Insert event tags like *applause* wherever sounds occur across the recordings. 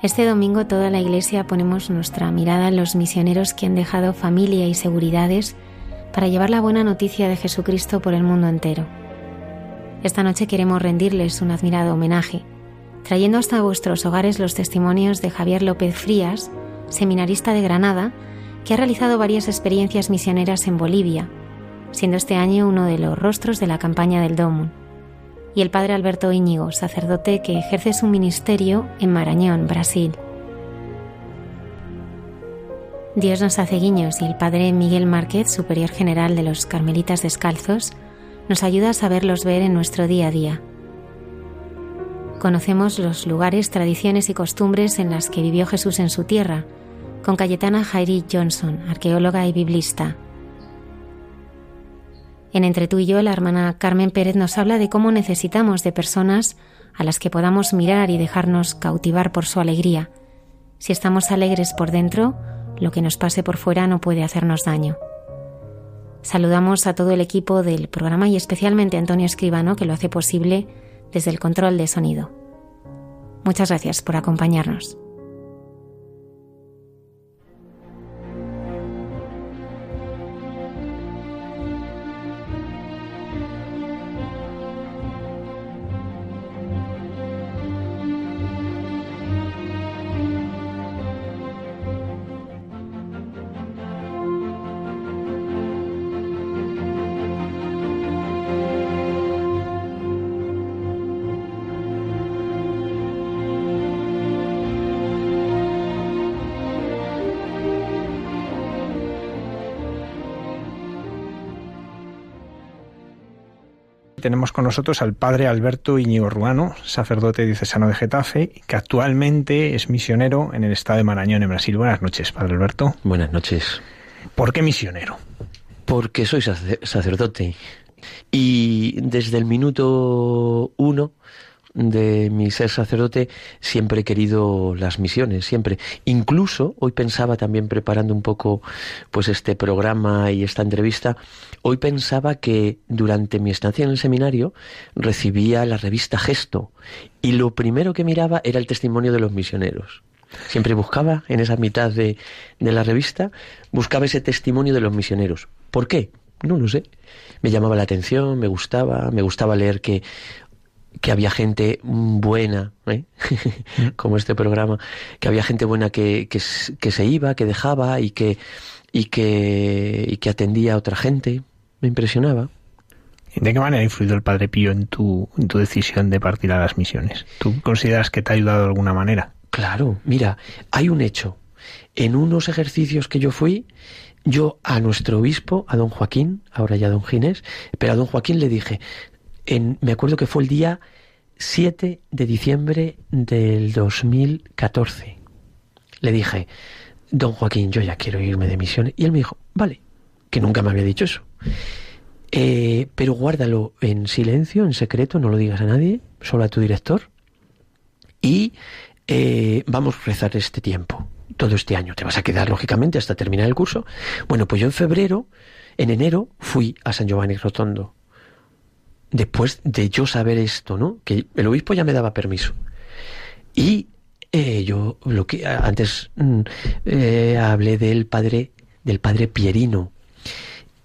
Este domingo toda la Iglesia ponemos nuestra mirada en los misioneros que han dejado familia y seguridades para llevar la buena noticia de Jesucristo por el mundo entero. Esta noche queremos rendirles un admirado homenaje, trayendo hasta vuestros hogares los testimonios de Javier López Frías, seminarista de Granada, que ha realizado varias experiencias misioneras en Bolivia, siendo este año uno de los rostros de la campaña del DOMUN y el padre Alberto Íñigo, sacerdote que ejerce su ministerio en Marañón, Brasil. Dios nos hace guiños y el padre Miguel Márquez, superior general de los Carmelitas Descalzos, nos ayuda a saberlos ver en nuestro día a día. Conocemos los lugares, tradiciones y costumbres en las que vivió Jesús en su tierra, con Cayetana Jairi Johnson, arqueóloga y biblista, en Entre tú y yo, la hermana Carmen Pérez nos habla de cómo necesitamos de personas a las que podamos mirar y dejarnos cautivar por su alegría. Si estamos alegres por dentro, lo que nos pase por fuera no puede hacernos daño. Saludamos a todo el equipo del programa y especialmente a Antonio Escribano, que lo hace posible desde el control de sonido. Muchas gracias por acompañarnos. Tenemos con nosotros al padre Alberto Iñigo Ruano, sacerdote diocesano de Getafe, que actualmente es misionero en el estado de Marañón, en Brasil. Buenas noches, padre Alberto. Buenas noches. ¿Por qué misionero? Porque soy sacerdote. Y desde el minuto uno de mi ser sacerdote siempre he querido las misiones, siempre. Incluso hoy pensaba también preparando un poco pues este programa y esta entrevista, hoy pensaba que durante mi estancia en el seminario recibía la revista Gesto y lo primero que miraba era el testimonio de los misioneros. Siempre buscaba en esa mitad de, de la revista, buscaba ese testimonio de los misioneros. ¿Por qué? No lo sé. Me llamaba la atención, me gustaba, me gustaba leer que que había gente buena, ¿eh? Mm. *laughs* como este programa, que había gente buena que, que, se iba, que dejaba y que, y que, y que atendía a otra gente. Me impresionaba. ¿De qué manera ha influido el Padre Pío en tu, en tu decisión de partir a las misiones? ¿Tú consideras que te ha ayudado de alguna manera? Claro, mira, hay un hecho. En unos ejercicios que yo fui, yo a nuestro obispo, a don Joaquín, ahora ya don Ginés, pero a don Joaquín le dije, me acuerdo que fue el día 7 de diciembre del 2014. Le dije, don Joaquín, yo ya quiero irme de misión. Y él me dijo, vale, que nunca me había dicho eso. Eh, pero guárdalo en silencio, en secreto, no lo digas a nadie, solo a tu director. Y eh, vamos a rezar este tiempo, todo este año. Te vas a quedar, lógicamente, hasta terminar el curso. Bueno, pues yo en febrero, en enero, fui a San Giovanni Rotondo después de yo saber esto, ¿no? Que el obispo ya me daba permiso. Y eh, yo lo que antes mm, eh, hablé del padre del padre Pierino.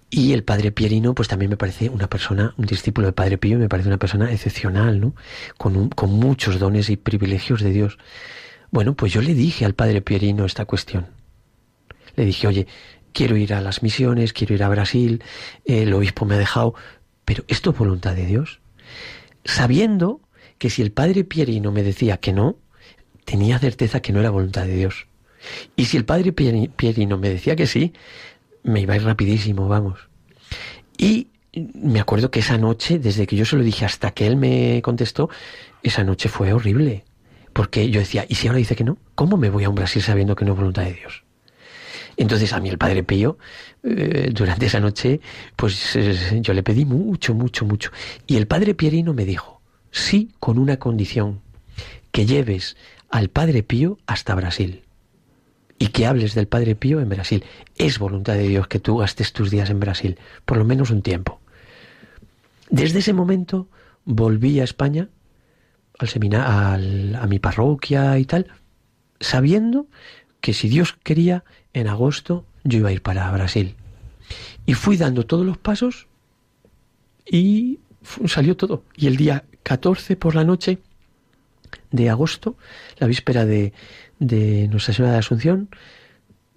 Y el padre Pierino, pues también me parece una persona, un discípulo del padre Pío, me parece una persona excepcional, ¿no? Con, con muchos dones y privilegios de Dios. Bueno, pues yo le dije al padre Pierino esta cuestión. Le dije, oye, quiero ir a las misiones, quiero ir a Brasil, el obispo me ha dejado, pero ¿esto es voluntad de Dios? Sabiendo que si el padre Pierino me decía que no, tenía certeza que no era voluntad de Dios. Y si el padre Pierino me decía que sí, me iba a ir rapidísimo, vamos. Y me acuerdo que esa noche, desde que yo se lo dije hasta que él me contestó, esa noche fue horrible. Porque yo decía, ¿y si ahora dice que no? ¿Cómo me voy a un Brasil sabiendo que no es voluntad de Dios? Entonces a mí el padre Pío, eh, durante esa noche, pues eh, yo le pedí mucho, mucho, mucho. Y el padre Pierino me dijo, sí, con una condición, que lleves al padre Pío hasta Brasil y que hables del Padre Pío en Brasil. Es voluntad de Dios que tú gastes tus días en Brasil, por lo menos un tiempo. Desde ese momento volví a España, al seminario, a mi parroquia y tal, sabiendo que si Dios quería, en agosto yo iba a ir para Brasil. Y fui dando todos los pasos y salió todo. Y el día 14 por la noche de agosto, la víspera de, de Nuestra Señora de Asunción,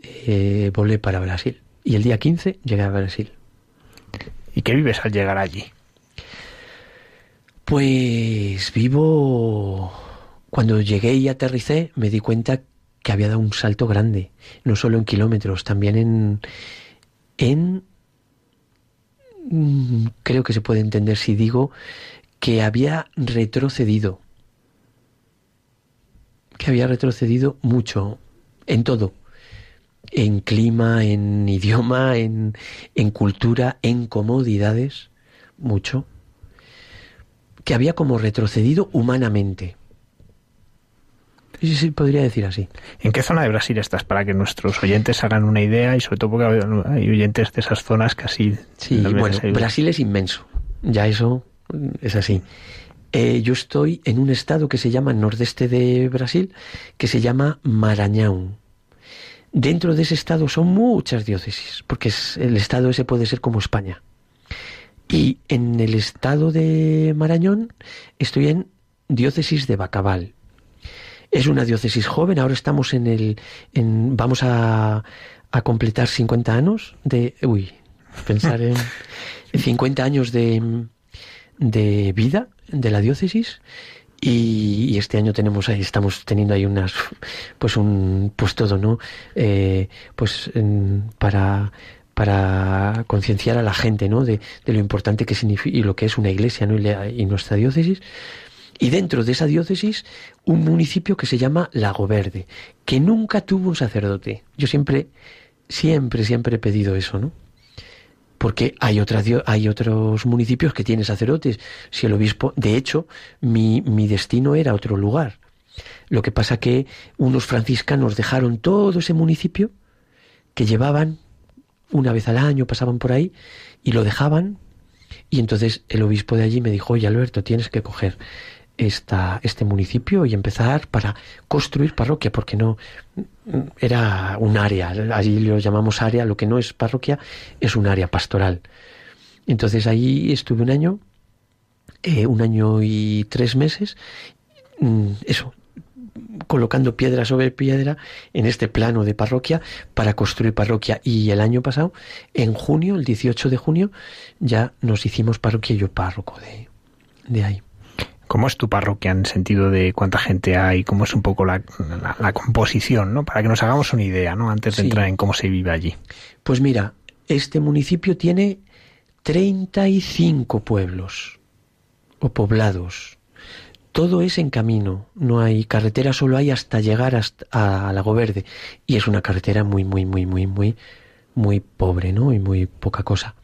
eh, volé para Brasil. Y el día 15 llegué a Brasil. ¿Y qué vives al llegar allí? Pues vivo... Cuando llegué y aterricé me di cuenta que había dado un salto grande, no solo en kilómetros, también en... en mm, creo que se puede entender si digo que había retrocedido. Que había retrocedido mucho en todo, en clima, en idioma, *laughs* en, en cultura, en comodidades, mucho, que había como retrocedido humanamente. Sí, sí, podría decir así. ¿En qué zona de Brasil estás? Para que nuestros oyentes hagan una idea y sobre todo porque hay oyentes de esas zonas casi... Sí, bueno, Brasil es inmenso. Ya eso es así. Eh, yo estoy en un estado que se llama nordeste de Brasil, que se llama Maranhão. Dentro de ese estado son muchas diócesis, porque el estado ese puede ser como España. Y en el estado de Marañón estoy en diócesis de Bacabal. Es una diócesis joven, ahora estamos en el... En, vamos a, a completar 50 años de... Uy, pensar en... *laughs* 50 años de, de vida de la diócesis. Y, este año tenemos ahí estamos teniendo ahí unas pues un pues todo no eh, pues para para concienciar a la gente no de, de, lo importante que significa y lo que es una iglesia ¿no? y, y nuestra diócesis y dentro de esa diócesis un municipio que se llama Lago Verde que nunca tuvo un sacerdote yo siempre siempre siempre he pedido eso no porque hay, hay otros municipios que tienen sacerdotes. Si el obispo, de hecho, mi, mi destino era otro lugar. Lo que pasa que unos franciscanos dejaron todo ese municipio que llevaban una vez al año, pasaban por ahí y lo dejaban. Y entonces el obispo de allí me dijo, oye Alberto, tienes que coger esta, este municipio y empezar para construir parroquia, porque no era un área, allí lo llamamos área, lo que no es parroquia es un área pastoral. Entonces ahí estuve un año, eh, un año y tres meses, mm, eso, colocando piedra sobre piedra en este plano de parroquia para construir parroquia. Y el año pasado, en junio, el 18 de junio, ya nos hicimos parroquia y yo párroco de, de ahí. ¿Cómo es tu parroquia en sentido de cuánta gente hay? ¿Cómo es un poco la, composición, ¿no? Para que nos hagamos una idea, ¿no? Antes de entrar en cómo se vive allí. Pues mira, este municipio tiene 35 pueblos o poblados. Todo es en camino, no hay carretera, solo hay hasta llegar hasta a Lago Verde. Y es una carretera muy, muy, muy, muy, muy, muy pobre, ¿no? Y muy poca cosa.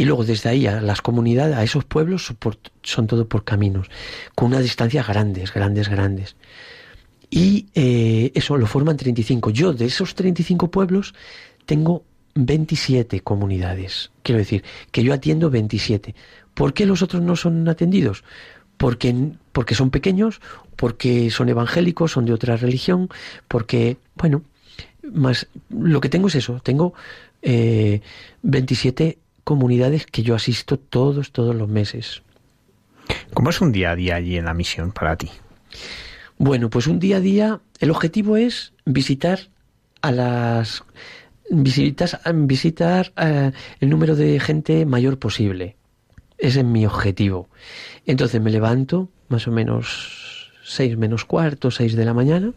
Y luego desde ahí a las comunidades, a esos pueblos, son todo por caminos, con unas distancias grandes, grandes, grandes. Y eh, eso lo forman 35. Yo de esos 35 pueblos tengo 27 comunidades. Quiero decir, que yo atiendo 27. ¿Por qué los otros no son atendidos? Porque, porque son pequeños, porque son evangélicos, son de otra religión, porque, bueno, más lo que tengo es eso, tengo eh, 27 comunidades que yo asisto todos, todos los meses. ¿Cómo es un día a día allí en la misión para ti? Bueno, pues un día a día, el objetivo es visitar a las visitas, visitar eh, el número de gente mayor posible. Ese es mi objetivo. Entonces me levanto más o menos seis menos cuarto, seis de la mañana,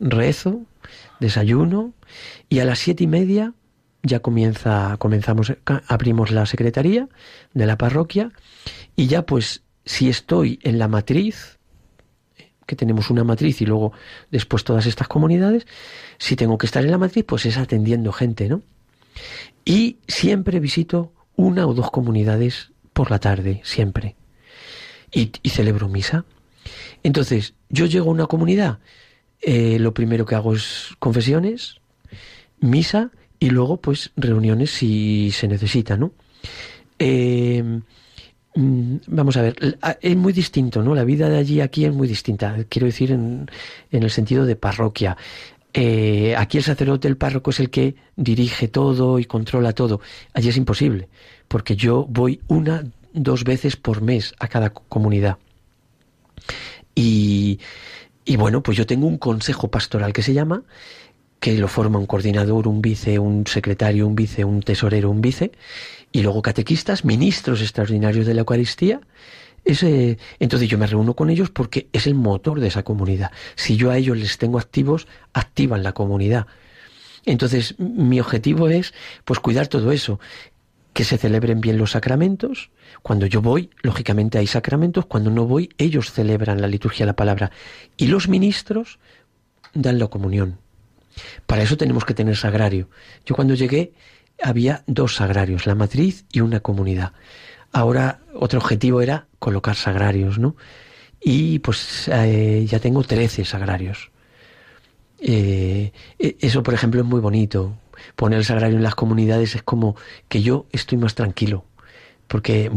rezo, desayuno y a las siete y media ya comienza, comenzamos, abrimos la secretaría de la parroquia y ya pues si estoy en la matriz, que tenemos una matriz y luego después todas estas comunidades, si tengo que estar en la matriz, pues es atendiendo gente, ¿no? Y siempre visito una o dos comunidades por la tarde, siempre. Y, celebro misa. Entonces, yo llego a una comunidad, eh, lo primero que hago es confesiones, misa y luego pues reuniones si se necesita, ¿no? Eh, mm, vamos a ver, es muy distinto, ¿no? La vida de allí aquí es muy distinta, quiero decir en, en el sentido de parroquia. Eh, aquí el sacerdote, el párroco es el que dirige todo y controla todo. Allí es imposible, porque yo voy una, dos veces por mes a cada comunidad. Y, y bueno, pues yo tengo un consejo pastoral que se llama, que lo forma un coordinador, un vice, un secretario, un vice, un tesorero, un vice, y luego catequistas, ministros extraordinarios de la Eucaristía. Ese, entonces yo me reúno con ellos porque es el motor de esa comunidad. Si yo a ellos les tengo activos, activan la comunidad. Entonces mi objetivo es pues cuidar todo eso, que se celebren bien los sacramentos. Cuando yo voy, lógicamente hay sacramentos, cuando no voy, ellos celebran la liturgia de la palabra. Y los ministros dan la comunión. Para eso tenemos que tener sagrario. Yo cuando llegué había dos sagrarios, la matriz y una comunidad. Ahora otro objetivo era colocar sagrarios, ¿no? Y pues eh, ya tengo 13 sagrarios. Eh, e, eso, por ejemplo, es muy bonito. Poner el sagrario en las comunidades es como que yo estoy más tranquilo. Porque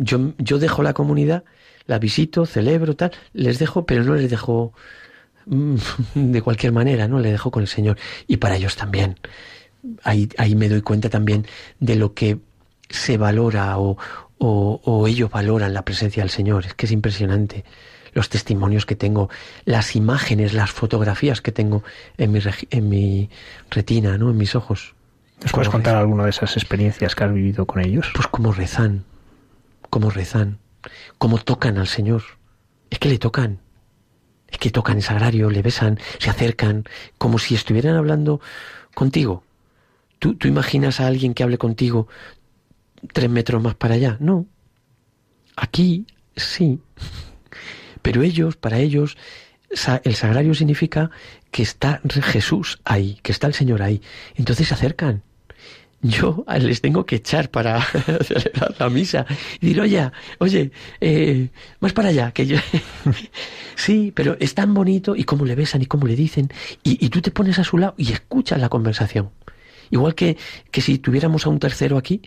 yo, yo dejo la comunidad, la visito, celebro, tal, les dejo, pero no les dejo *laughs* de cualquier manera, ¿no? Le dejo con el Señor. Y para ellos también. Ahí, ahí me doy cuenta también de lo que se valora o, o, ellos valoran la presencia del Señor. Es que es impresionante los testimonios que tengo, las imágenes, las fotografías que tengo en mi, en mi retina, ¿no? En mis ojos. ¿Nos puedes contar alguna de esas experiencias que has vivido con ellos? Pues cómo rezan, cómo rezan, cómo tocan al Señor. Es que le tocan que tocan el sagrario, le besan, se acercan, como si estuvieran hablando contigo. ¿Tú, ¿Tú imaginas a alguien que hable contigo tres metros más para allá? No. Aquí sí. Pero ellos, para ellos, el sagrario significa que está Jesús ahí, que está el Señor ahí. Entonces se acercan yo les tengo que echar para *laughs* celebrar la misa y decir, oye, oye, eh, más para allá, que yo... *laughs* sí, pero es tan bonito y cómo le besan y cómo le dicen y, y, tú te pones a su lado y escuchas la conversación. Igual que, que si tuviéramos a un tercero aquí,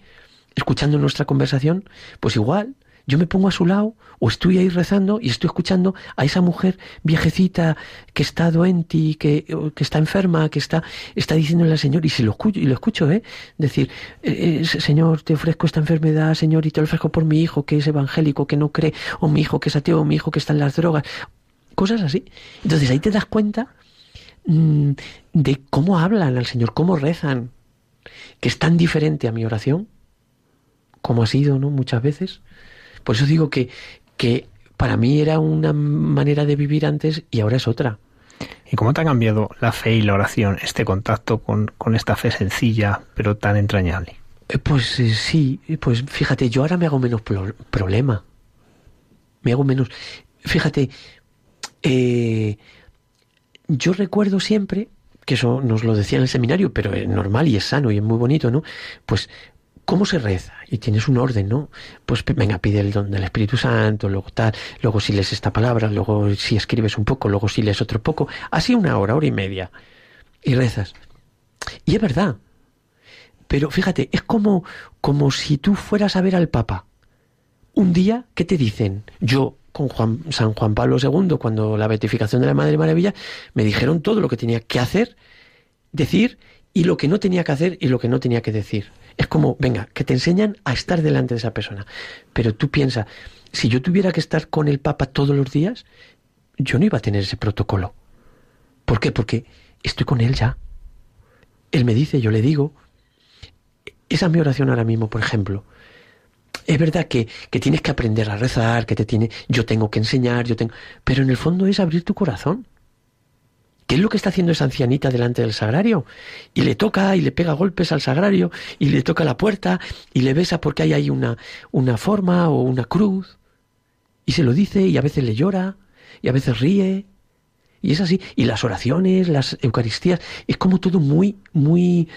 escuchando nuestra conversación, pues igual yo me pongo a su lado o estoy ahí rezando y estoy escuchando a esa mujer viejecita que está doente, que, que está enferma, que está, está diciéndole al Señor, y si lo escucho, y lo escucho, ¿eh? Decir, eh, eh, Señor, te ofrezco esta enfermedad, Señor, y te lo ofrezco por mi hijo que es evangélico, que no cree, o mi hijo que es ateo, o mi hijo que está en las drogas, cosas así. Entonces ahí te das cuenta mm, de cómo hablan al Señor, cómo rezan, que es tan diferente a mi oración, como ha sido, ¿no? Muchas veces. Por eso digo que, que para mí era una manera de vivir antes y ahora es otra. ¿Y cómo te ha cambiado la fe y la oración, este contacto con, esta fe sencilla pero tan entrañable? Eh, pues eh, sí, pues fíjate, yo ahora me hago menos problema. Me hago menos. Fíjate, eh, yo recuerdo siempre, que eso nos lo decía en el seminario, pero es normal y es sano y es muy bonito, ¿no? Pues ¿Cómo se reza? Y tienes un orden, ¿no? Pues venga, pide el don del Espíritu Santo, luego tal, luego si lees esta palabra, luego si escribes un poco, luego si lees otro poco, así una hora, hora y media. Y rezas. Y es verdad. Pero fíjate, es como, como si tú fueras a ver al Papa. Un día, ¿qué te dicen? Yo, con Juan, San Juan Pablo II, cuando la beatificación de la Madre Maravilla, me dijeron todo lo que tenía que hacer, decir, y lo que no tenía que hacer y lo que no tenía que decir. Es como, venga, que te enseñan a estar delante de esa persona. Pero tú piensas, si yo tuviera que estar con el Papa todos los días, yo no iba a tener ese protocolo. ¿Por qué? Porque estoy con él ya. Él me dice, yo le digo. Esa es mi oración ahora mismo, por ejemplo. Es verdad que, que, tienes que aprender a rezar, que te tiene, yo tengo que enseñar, yo tengo, pero en el fondo es abrir tu corazón. ¿Qué es lo que está haciendo esa ancianita delante del sagrario? Y le toca y le pega golpes al sagrario y le toca la puerta y le besa porque hay ahí una, una forma o una cruz. Y se lo dice y a veces le llora y a veces ríe. Y es así. Y las oraciones, las Eucaristías, es como todo muy, muy...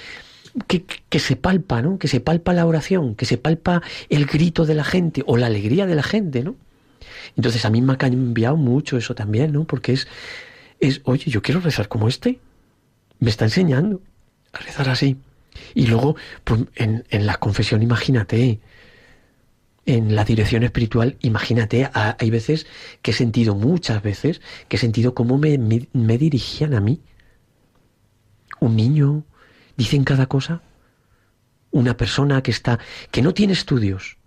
Que, que se palpa, ¿no? Que se palpa la oración, que se palpa el grito de la gente o la alegría de la gente, ¿no? Entonces a mí me ha cambiado mucho eso también, ¿no? Porque es es, oye, yo quiero rezar como este. Me está enseñando a rezar así. Y luego, pues, en, en la confesión, imagínate, en la dirección espiritual, imagínate, hay veces que he sentido, muchas veces, que he sentido cómo me, me, dirigían a mí. Un niño, dicen cada cosa. Una persona que está, que no tiene estudios,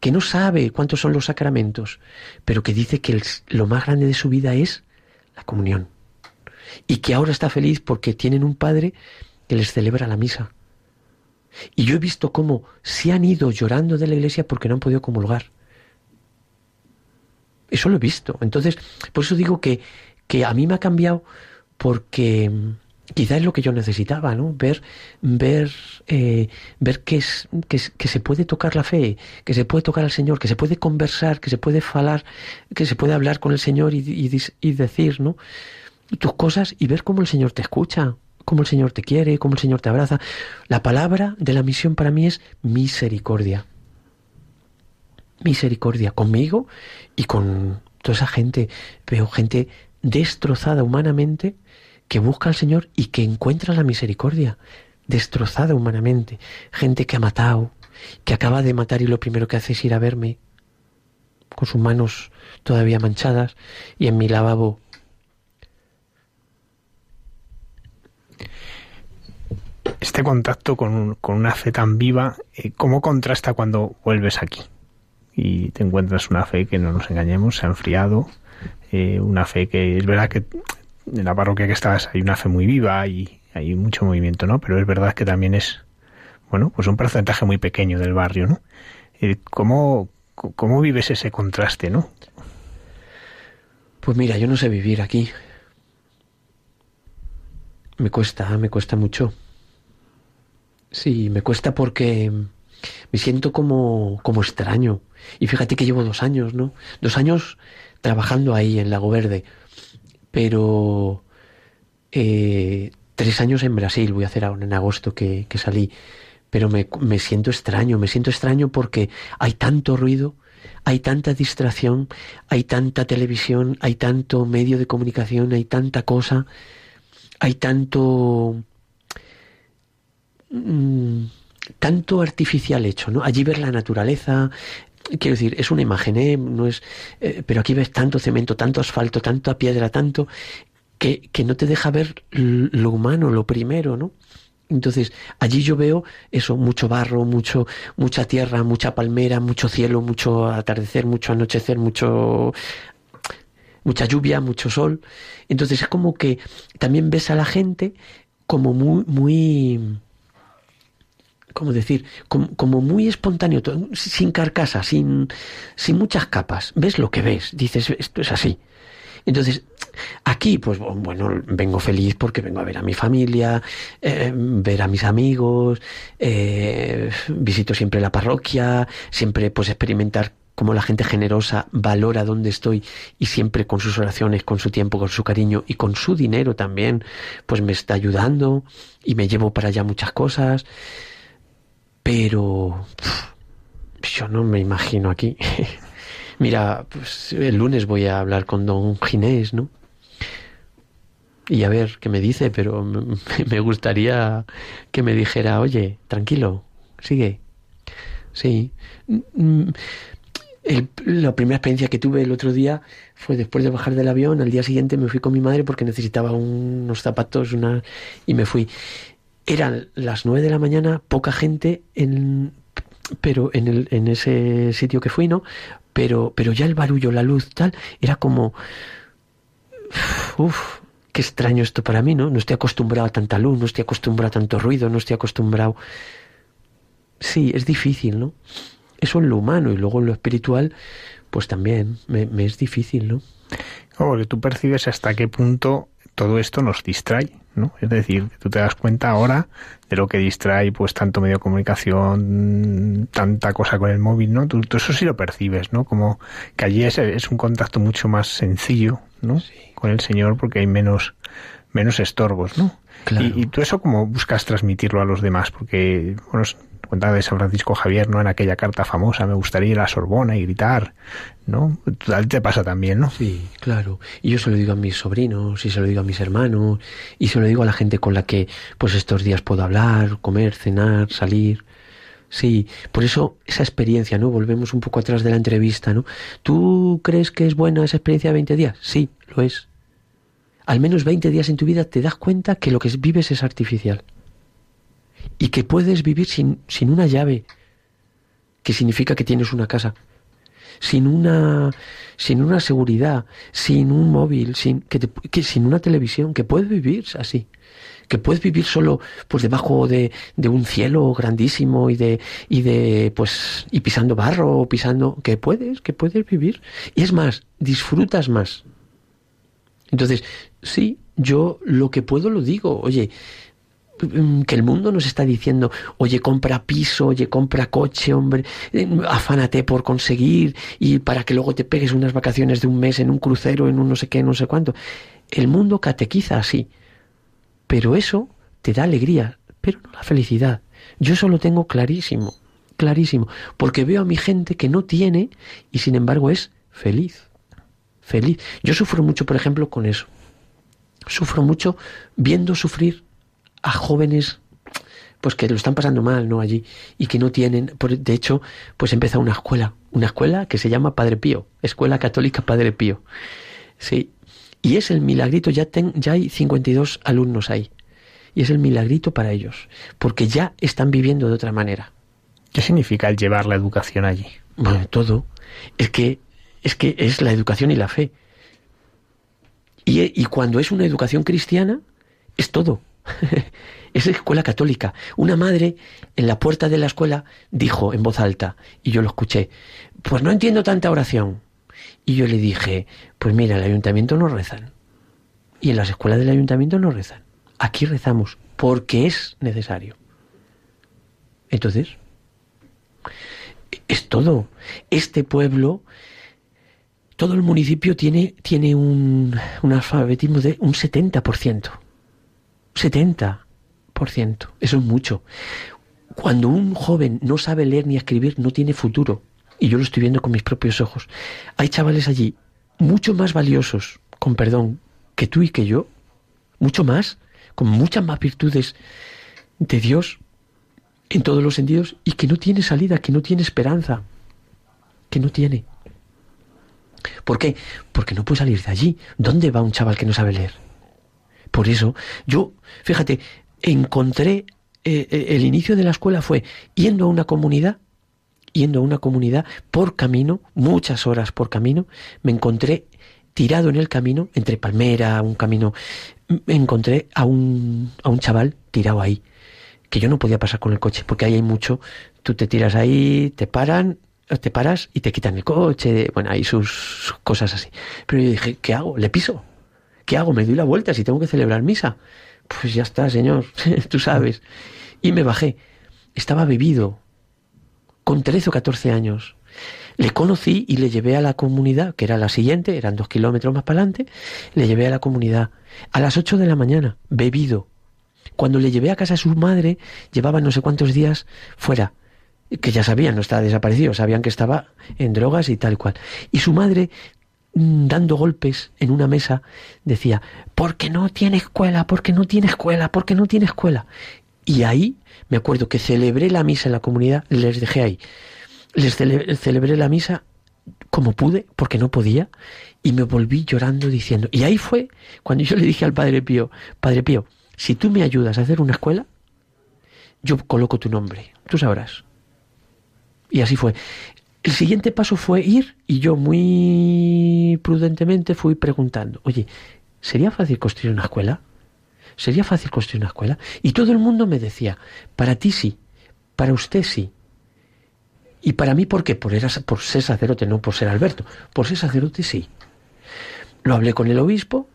que no sabe cuántos son los sacramentos, pero que dice que lo más grande de su vida es la comunión y que ahora está feliz porque tienen un padre que les celebra la misa. Y yo he visto cómo se han ido llorando de la iglesia porque no han podido comulgar. Eso lo he visto. Entonces, por eso digo que, que a mí me ha cambiado porque quizá es lo que yo necesitaba, ¿no? Ver, ver, eh, ver que, es, que, se puede tocar la fe, que se puede tocar al Señor, que se puede conversar, que se puede falar, que se puede hablar con el Señor y decir, ¿no? Tus cosas y ver cómo el Señor te escucha, cómo el Señor te quiere, cómo el Señor te abraza. La palabra de la misión para mí es misericordia. Misericordia conmigo y con toda esa gente. Veo gente destrozada humanamente que busca al Señor y que encuentra la misericordia. Destrozada humanamente. Gente que ha matado, que acaba de matar y lo primero que hace es ir a verme con sus manos todavía manchadas y en mi lavabo este contacto con, con una fe tan viva, eh, ¿cómo contrasta cuando vuelves aquí? Y te encuentras una fe que no nos engañemos, se ha enfriado, eh, una fe que es verdad que en la parroquia que estás hay una fe muy viva y hay mucho movimiento, ¿no? Pero es verdad que también es, bueno, pues un porcentaje muy pequeño del barrio, ¿no? Eh, ¿cómo, ¿Cómo vives ese contraste, no? Pues mira, yo no sé vivir aquí. Me cuesta, me cuesta mucho. Sí, me cuesta porque me siento como, como extraño. Y fíjate que llevo dos años, ¿no? Dos años trabajando ahí en Lago Verde. Pero eh, tres años en Brasil, voy a hacer ahora en agosto que, que salí. Pero me, me siento extraño, me siento extraño porque hay tanto ruido, hay tanta distracción, hay tanta televisión, hay tanto medio de comunicación, hay tanta cosa, hay tanto Mm, tanto artificial hecho, ¿no? Allí ver la naturaleza, quiero decir, es una imagen, ¿eh? No es, eh, pero aquí ves tanto cemento, tanto asfalto, tanta piedra, tanto que, que no te deja ver lo humano, lo primero, ¿no? Entonces, allí yo veo eso, mucho barro, mucho, mucha tierra, mucha palmera, mucho cielo, mucho atardecer, mucho anochecer, mucho mucha lluvia, mucho sol. Entonces es como que también ves a la gente como muy, muy, ¿cómo decir? Como, muy espontáneo, sin carcasa, sin, sin muchas capas. Ves lo que ves, dices, esto es así. Entonces, aquí, pues bueno, vengo feliz porque vengo a ver a mi familia, eh, ver a mis amigos, eh, visito siempre la parroquia, siempre pues experimentar cómo la gente generosa valora dónde estoy y siempre con sus oraciones, con su tiempo, con su cariño y con su dinero también, pues me está ayudando y me llevo para allá muchas cosas. Pero yo no me imagino aquí. *laughs* Mira, pues el lunes voy a hablar con don Ginés, ¿no? Y a ver qué me dice, pero *laughs* me gustaría que me dijera, oye, tranquilo, sigue. Sí. Mm, la primera experiencia que tuve el otro día fue después de bajar del avión. Al día siguiente me fui con mi madre porque necesitaba unos zapatos una, y me fui eran las nueve de la mañana, poca gente en pero en, el, en ese sitio que fui, ¿no? Pero, pero ya el barullo, la luz, tal, era como... Uf, qué extraño esto para mí, ¿no? No estoy acostumbrado a tanta luz, no estoy acostumbrado a tanto ruido, no estoy acostumbrado... Sí, es difícil, ¿no? Eso en lo humano y luego en lo espiritual, pues también me, me es difícil, ¿no? Porque tú percibes hasta qué punto todo esto nos distrae, ¿no? Es decir, tú te das cuenta ahora de lo que distrae, pues tanto medio de comunicación, tanta cosa con el móvil, ¿no? Tú, eso sí lo percibes, ¿no? Como que allí es, es un contacto mucho más sencillo, ¿no? Con el Señor porque hay menos menos estorbos, ¿no? Y, y, tú eso como buscas transmitirlo a los demás, porque, bueno, cuenta de San Francisco Javier, ¿no? En aquella carta famosa, me gustaría ir a Sorbona y gritar, ¿no? A ti te pasa también, ¿no? Sí, claro. Y yo se lo digo a mis sobrinos, y se lo digo a mis hermanos, y se lo digo a la gente con la que, pues estos días puedo hablar, comer, cenar, salir. Sí, por eso esa experiencia, ¿no? Volvemos un poco atrás de la entrevista, ¿no? ¿Tú crees que es buena esa experiencia de 20 días? Sí, lo es. Al menos 20 días en tu vida te das cuenta que lo que vives es artificial y que puedes vivir sin, sin una llave, que significa que tienes una casa, sin una, sin una seguridad, sin un móvil, sin, que, que sin una televisión, que puedes vivir así que puedes vivir solo pues debajo de, de, un cielo grandísimo y de y de pues y pisando barro o pisando que puedes que puedes vivir. Y es más disfrutas más. Entonces sí yo lo que puedo lo digo. Oye que el mundo nos está diciendo, oye, compra piso, oye, compra coche, hombre, eh, afánate por conseguir y para que luego te pegues unas vacaciones de un mes en un crucero, en un no sé qué, no sé cuánto. El mundo catequiza así, pero eso te da alegría, pero no la felicidad. Yo eso lo tengo clarísimo, clarísimo, porque veo a mi gente que no tiene y sin embargo es feliz, feliz. Yo sufro mucho, por ejemplo, con eso. Sufro mucho viendo sufrir a jóvenes pues que lo están pasando mal, ¿no? Allí y que no tienen, de hecho, pues empieza una escuela, una escuela que se llama Padre Pío, Escuela Católica Padre Pío. Sí. Y es el milagrito, ya, ten, ya hay 52 alumnos ahí. Y es el milagrito para ellos, porque ya están viviendo de otra manera. ¿Qué significa el llevar la educación allí? Bueno, todo. Es que es que es la educación y la fe. Y, y cuando es una educación cristiana, es todo *laughs* es escuela católica. Una madre en la puerta de la escuela dijo en voz alta, y yo lo escuché, pues no entiendo tanta oración. Y yo le dije, pues mira, el ayuntamiento no rezan. Y en las escuelas del ayuntamiento no rezan. Aquí rezamos porque es necesario. Entonces, es todo. Este pueblo, todo el municipio tiene, tiene un, un alfabetismo de un 70%. 70%. Eso es mucho. Cuando un joven no sabe leer ni escribir, no tiene futuro. Y yo lo estoy viendo con mis propios ojos. Hay chavales allí mucho más valiosos, con perdón, que tú y que yo. Mucho más, con muchas más virtudes de Dios en todos los sentidos y que no tiene salida, que no tiene esperanza, que no tiene. ¿Por qué? Porque no puede salir de allí. ¿Dónde va un chaval que no sabe leer? Por eso, yo, fíjate, encontré, eh, eh, el inicio de la escuela fue yendo a una comunidad, yendo a una comunidad por camino, muchas horas por camino, me encontré tirado en el camino, entre palmera, un camino, me encontré a un, a un chaval tirado ahí, que yo no podía pasar con el coche, porque ahí hay mucho, tú te tiras ahí, te paran, te paras y te quitan el coche, bueno, hay sus cosas así. Pero yo dije, ¿qué hago? ¿Le piso? ¿Qué hago? ¿Me doy la vuelta si tengo que celebrar misa? Pues ya está, señor, *laughs* tú sabes. Y me bajé. Estaba bebido, con 13 o 14 años. Le conocí y le llevé a la comunidad, que era la siguiente, eran dos kilómetros más para adelante, le llevé a la comunidad a las 8 de la mañana, bebido. Cuando le llevé a casa a su madre, llevaba no sé cuántos días fuera, que ya sabían, no estaba desaparecido, sabían que estaba en drogas y tal cual. Y su madre dando golpes en una mesa, decía, porque no tiene escuela, porque no tiene escuela, porque no tiene escuela. Y ahí me acuerdo que celebré la misa en la comunidad, les dejé ahí. Les celebré la misa como pude, porque no podía, y me volví llorando diciendo, y ahí fue cuando yo le dije al Padre Pío, Padre Pío, si tú me ayudas a hacer una escuela, yo coloco tu nombre, tú sabrás. Y así fue. El siguiente paso fue ir y yo muy prudentemente fui preguntando, oye, ¿Sería fácil construir una escuela? ¿Sería fácil construir una escuela? Y todo el mundo me decía, para ti sí, para usted sí. Y para mí, ¿por qué? Por, por ser sacerdote, no por ser Alberto. Por ser sacerdote sí. Lo hablé con el obispo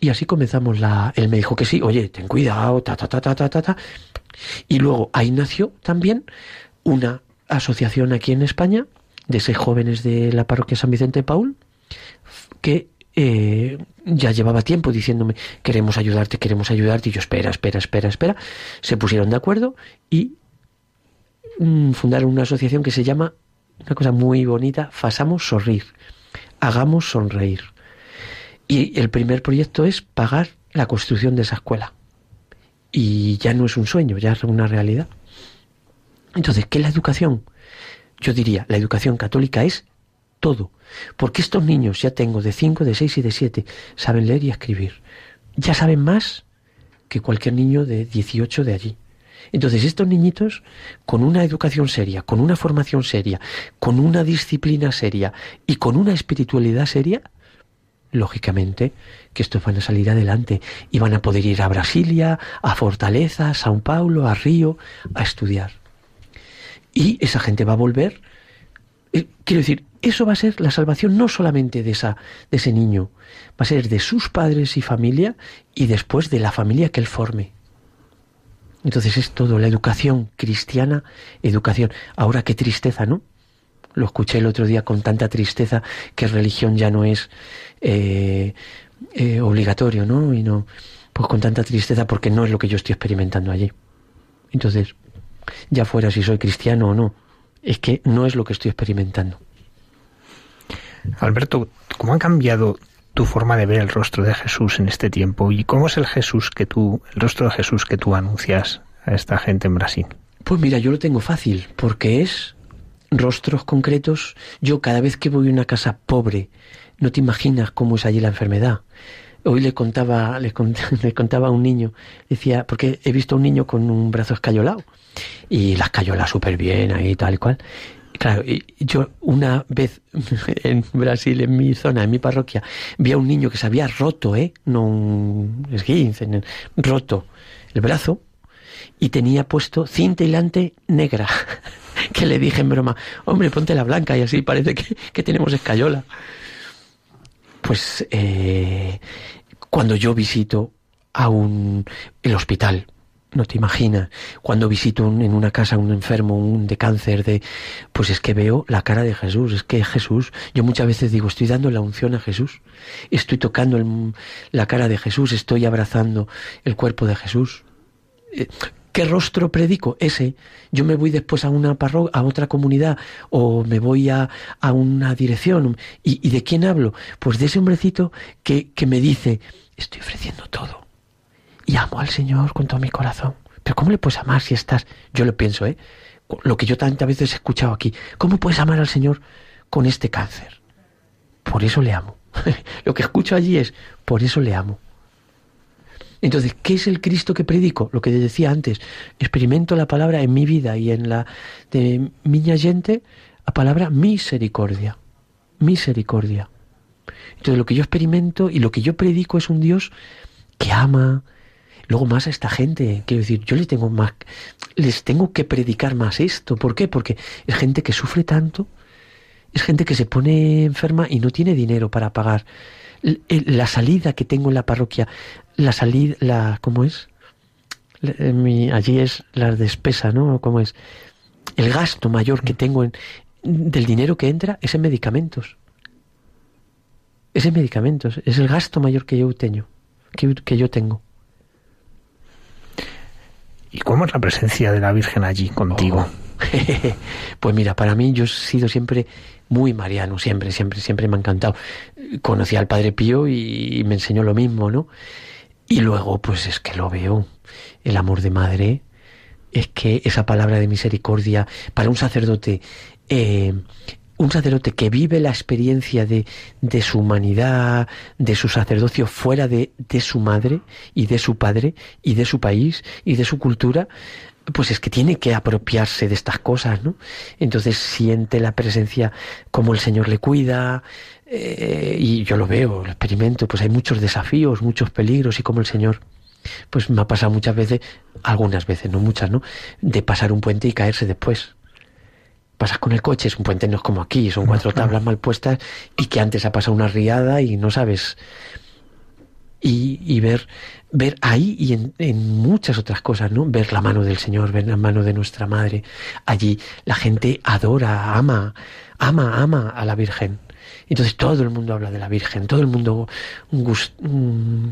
y así comenzamos la... Él me dijo que sí, oye, ten cuidado, ta, ta, ta, ta, ta, ta, ta. Y luego ahí nació también una asociación aquí en España de seis jóvenes de la parroquia San Vicente de Paul que eh, ya llevaba tiempo diciéndome queremos ayudarte, queremos ayudarte y yo espera, espera, espera, espera. Se pusieron de acuerdo y mm, fundaron una asociación que se llama, una cosa muy bonita, Fasamos Sonrir, hagamos sonreír. Y el primer proyecto es pagar la construcción de esa escuela. Y ya no es un sueño, ya es una realidad. Entonces, ¿qué es la educación? Yo diría, la educación católica es todo. Porque estos niños, ya tengo de 5, de 6 y de 7, saben leer y escribir. Ya saben más que cualquier niño de 18 de allí. Entonces estos niñitos, con una educación seria, con una formación seria, con una disciplina seria y con una espiritualidad seria, lógicamente que estos van a salir adelante y van a poder ir a Brasilia, a Fortaleza, a Sao Paulo, a Río, a estudiar. Y esa gente va a volver. Eh, quiero decir, eso va a ser la salvación no solamente de, esa, de ese niño, va a ser de sus padres y familia y después de la familia que él forme. Entonces es todo, la educación cristiana, educación. Ahora qué tristeza, ¿no? Lo escuché el otro día con tanta tristeza que religión ya no es eh, eh, obligatorio, ¿no? Y no, pues con tanta tristeza porque no es lo que yo estoy experimentando allí. Entonces, ya fuera si soy cristiano o no, es que no es lo que estoy experimentando. Alberto, ¿cómo ha cambiado tu forma de ver el rostro de Jesús en este tiempo? ¿Y cómo es el Jesús que tú, el rostro de Jesús que tú anuncias a esta gente en Brasil? Pues mira, yo lo tengo fácil, porque es rostros concretos. Yo cada vez que voy a una casa pobre, no te imaginas cómo es allí la enfermedad. Hoy le contaba, le, *laughs* contaba a un niño, decía, porque he visto a un niño con un brazo escayolado y la escayola súper bien ahí tal y cual. Claro, yo una vez *laughs* en Brasil, en mi zona, en mi parroquia, vi a un niño que se había roto, ¿eh? No un esguince, roto el brazo y tenía puesto cinta hilante negra. *laughs* que le dije en broma, hombre, ponte la blanca y así parece que, que tenemos escayola. Pues eh, cuando yo visito a un el hospital, no te imaginas, cuando visito en una casa un enfermo, un de cáncer, de, pues es que veo la cara de Jesús, es que Jesús, yo muchas veces digo, estoy dando la unción a Jesús, estoy tocando la cara de Jesús, estoy abrazando el cuerpo de Jesús. Eh, ¿Qué rostro predico? Ese. Yo me voy después a una parroquia, a otra comunidad, o me voy a, a una dirección. ¿Y, de quién hablo? Pues de ese hombrecito que, que me dice, estoy ofreciendo todo. Y amo al Señor con todo mi corazón. Pero ¿cómo le puedes amar si estás? Yo lo pienso, ¿eh? Lo que yo tantas veces he escuchado aquí. ¿Cómo puedes amar al Señor con este cáncer? Por eso le amo. *laughs* lo que escucho allí es, por eso le amo. Entonces, ¿qué es el Cristo que predico? Lo que decía antes, experimento la palabra en mi vida y en la de mi gente, la palabra misericordia. Misericordia. Entonces, lo que yo experimento y lo que yo predico es un Dios que ama. Luego más a esta gente, quiero decir, yo les tengo más, les tengo que predicar más esto. ¿Por qué? Porque es gente que sufre tanto, es gente que se pone enferma y no tiene dinero para pagar la salida que tengo en la parroquia, la salida, la, ¿cómo es? Mi, allí es la despesa, ¿no? ¿Cómo es? El gasto mayor que tengo en, del dinero que entra es en medicamentos. Es en medicamentos, es el gasto mayor que yo tengo, que, que yo tengo. ¿Y cómo es la presencia de la Virgen allí contigo? Oh. *laughs* pues mira, para mí yo he sido siempre muy mariano, siempre, siempre, siempre me ha encantado. Conocí al Padre Pío y me enseñó lo mismo, ¿no? Y luego, pues es que lo veo, el amor de madre, es que esa palabra de misericordia para un sacerdote, eh, un sacerdote que vive la experiencia de, de, su humanidad, de su sacerdocio fuera de, de su madre y de su padre y de su país y de su cultura, pues es que tiene que apropiarse de estas cosas, ¿no? Entonces siente la presencia, como el Señor le cuida, eh, y yo lo veo, lo experimento, pues hay muchos desafíos, muchos peligros, y como el Señor, pues me ha pasado muchas veces, algunas veces, no muchas, ¿no? De pasar un puente y caerse después. Pasas con el coche, es un puente no es como aquí, son cuatro tablas mal puestas y que antes ha pasado una riada y no sabes. Y, y ver ver ahí y en, muchas otras cosas, ¿no? Ver la mano del Señor, ver la mano de nuestra Madre. Allí la gente adora, ama, ama, ama a la Virgen. Entonces todo el mundo habla de la Virgen, todo el mundo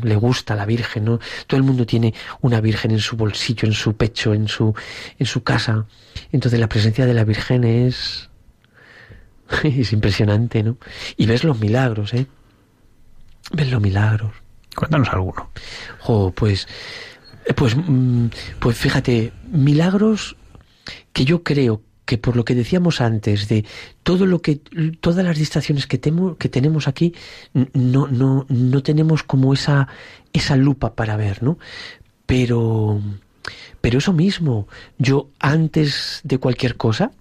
le gusta a la Virgen, ¿no? Todo el mundo tiene una Virgen en su bolsillo, en su pecho, en su, en su casa. Entonces la presencia de la Virgen es, *laughs* es impresionante, ¿no? Y ves los milagros, ¿eh? Ves los milagros. Cuéntanos alguno. pues, eh, pues, mm, pues fíjate, milagros que yo creo que por lo que decíamos antes de todo lo que todas las distracciones que, que tenemos aquí no, no, no tenemos como esa esa lupa para ver, ¿no? Pero pero eso mismo, yo antes de cualquier cosa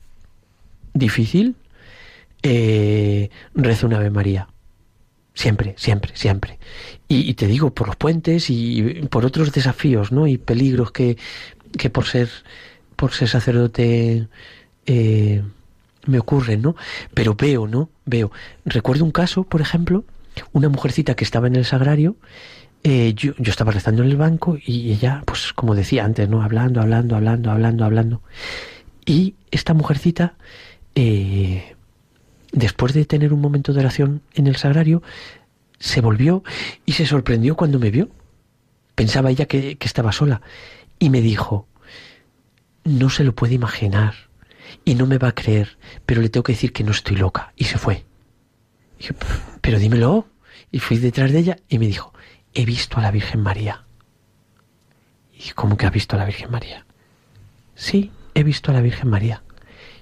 difícil eh, rezo una Ave María. Siempre, siempre, siempre. Y, te digo, por los puentes y por otros desafíos, ¿no? Y peligros que, que por ser, por ser sacerdote eh, me ocurren, ¿no? Pero veo, ¿no? Veo. Recuerdo un caso, por ejemplo, una mujercita que estaba en el sagrario, eh, yo, estaba rezando en el banco y ella, pues como decía antes, ¿no? Hablando, hablando, hablando, hablando, hablando. Y esta mujercita, eh, después de tener un momento de oración en el sagrario, se volvió y se sorprendió cuando me vio. Pensaba ella que, estaba sola y me dijo, no se lo puede imaginar y no me va a creer, pero le tengo que decir que no estoy loca. Y se fue. pero dímelo. Y fui detrás de ella y me dijo, he visto a la Virgen María. ¿Y cómo que ha visto a la Virgen María? Sí, he visto a la Virgen María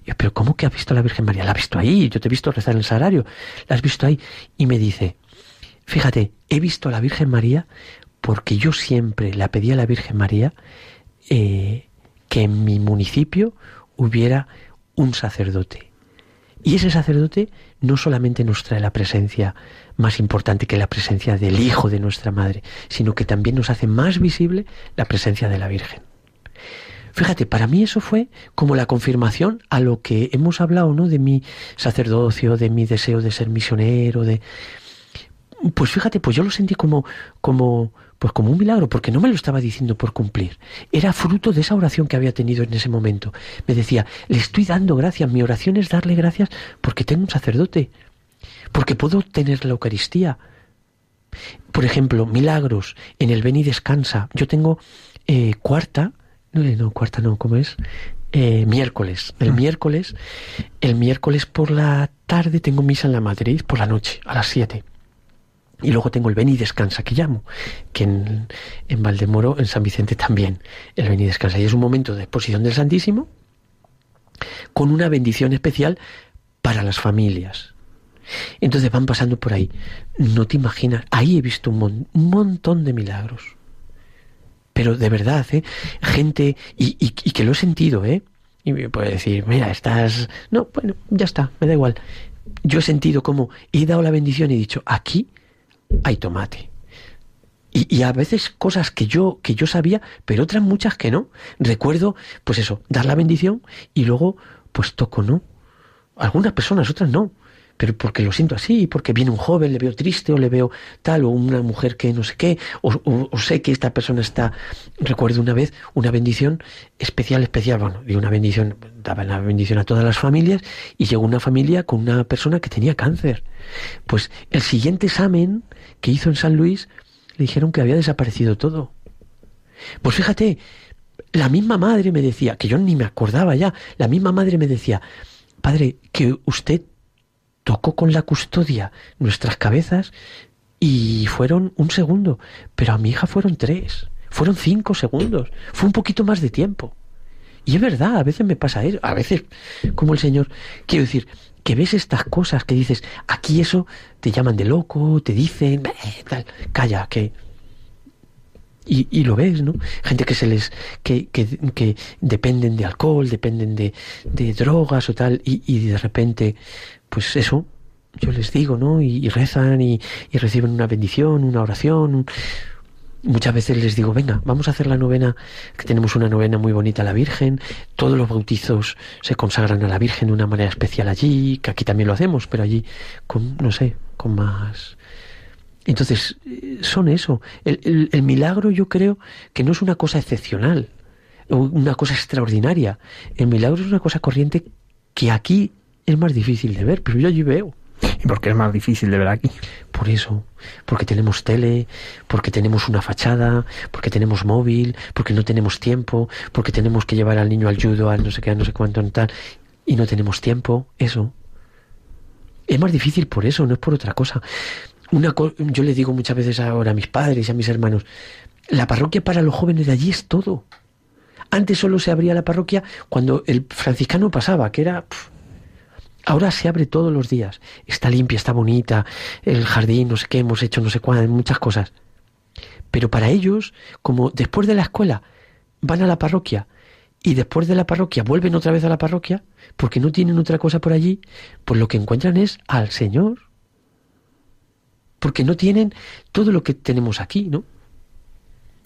yo, pero ¿cómo que ha visto a la Virgen María? La ha visto ahí, yo te he visto rezar en el salario, la has visto ahí. Y me dice, fíjate, he visto a la Virgen María porque yo siempre la pedí a la Virgen María eh, que en mi municipio hubiera un sacerdote. Y ese sacerdote no solamente nos trae la presencia más importante que la presencia del Hijo de nuestra Madre, sino que también nos hace más visible la presencia de la Virgen. Fíjate, para mí eso fue como la confirmación a lo que hemos hablado, ¿no? De mi sacerdocio, de mi deseo de ser misionero, de pues fíjate, pues yo lo sentí como como pues como un milagro, porque no me lo estaba diciendo por cumplir. Era fruto de esa oración que había tenido en ese momento. Me decía, le estoy dando gracias, mi oración es darle gracias porque tengo un sacerdote, porque puedo tener la Eucaristía. Por ejemplo, milagros en el Ven y Descansa. Yo tengo eh, cuarta, no, cuarta no, ¿cómo es? Eh, miércoles. El mm. miércoles, el miércoles por la tarde tengo misa en la Madrid, por la noche, a las 7. Y luego tengo el Ven y Descansa, que llamo, que en, en Valdemoro, en San Vicente también, el Ven y Descansa. Y es un momento de exposición del Santísimo con una bendición especial para las familias. Entonces van pasando por ahí. No te imaginas, ahí he visto un montón de milagros pero de verdad, ¿eh? gente, y, y, que lo he sentido, ¿eh? Y me puede decir, mira, estás... No, bueno, ya está, me da igual. Yo he sentido como he dado la bendición y he dicho, aquí hay tomate. Y, a veces cosas que yo, que yo sabía, pero otras muchas que no. Recuerdo, pues eso, dar la bendición y luego, pues toco, ¿no? Algunas personas, otras no pero porque lo siento así, porque viene un joven, le veo triste o le veo tal, o una mujer que no sé qué, o, sé que esta persona está, recuerdo una vez una bendición especial, especial, bueno, y una bendición, daba la bendición a todas las familias, y llegó una familia con una persona que tenía cáncer. Pues el siguiente examen que hizo en San Luis, le dijeron que había desaparecido todo. Pues fíjate, la misma madre me decía, que yo ni me acordaba ya, la misma madre me decía, padre, que usted tocó con la custodia nuestras cabezas y fueron un segundo, pero a mi hija fueron tres, fueron cinco segundos, fue un poquito más de tiempo. Y es verdad, a veces me pasa eso, a veces como el Señor, quiero decir, que ves estas cosas que dices, aquí eso te llaman de loco, te dicen, tal, calla, que Y, y, lo ves, ¿no? Gente que se les, que, que, que dependen de alcohol, dependen de, de drogas o tal, y, y, de repente, pues eso, yo les digo, ¿no? Y, rezan y, reciben una bendición, una oración. Muchas veces les digo, venga, vamos a hacer la novena, que tenemos una novena muy bonita a la Virgen, todos los bautizos se consagran a la Virgen de una manera especial allí, que aquí también lo hacemos, pero allí con, no sé, con más entonces, son eso. El, el, milagro yo creo que no es una cosa excepcional, una cosa extraordinaria. El milagro es una cosa corriente que aquí es más difícil de ver, pero yo allí veo. ¿Y por qué es más difícil de ver aquí? Por eso, porque tenemos tele, porque tenemos una fachada, porque tenemos móvil, porque no tenemos tiempo, porque tenemos que llevar al niño al judo, al no sé qué, no sé cuánto, tal, y no tenemos tiempo, eso. Es más difícil por eso, no es por otra cosa. Una yo le digo muchas veces ahora a mis padres y a mis hermanos, la parroquia para los jóvenes de allí es todo. Antes solo se abría la parroquia cuando el franciscano pasaba, que era... ahora se abre todos los días. Está limpia, está bonita, el jardín, no sé qué, hemos hecho no sé cuántas, muchas cosas. Pero para ellos, como después de la escuela van a la parroquia y después de la parroquia vuelven otra vez a la parroquia, porque no tienen otra cosa por allí, pues lo que encuentran es al Señor porque no tienen todo lo que tenemos aquí, ¿no?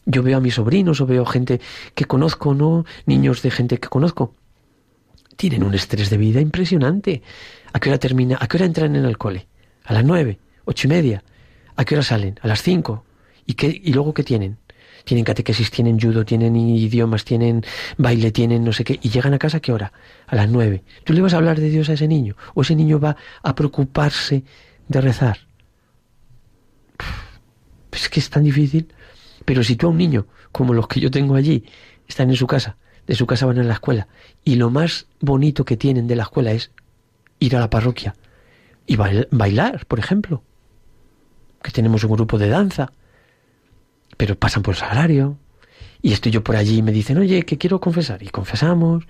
Yo veo a mis sobrinos o veo gente que conozco, ¿no? Niños de gente que conozco. Tienen un estrés de vida impresionante. ¿A qué hora termina? ¿A qué hora entran en el cole? A las nueve, ocho y media. ¿A qué hora salen? A las cinco. ¿Y, qué, y luego qué tienen? Tienen catequesis, tienen judo, tienen idiomas, tienen baile, tienen no sé qué. ¿Y llegan a casa a qué hora? A las nueve. ¿Tú le vas a hablar de Dios a ese niño? ¿O ese niño va a preocuparse de rezar? es que es tan difícil. Pero si tú a un niño, como los que yo tengo allí, están en su casa, de su casa van a la escuela, y lo más bonito que tienen de la escuela es ir a la parroquia y bailar, por ejemplo, que tenemos un grupo de danza, pero pasan por el salario, y estoy yo por allí y me dicen, oye, que quiero confesar, y confesamos,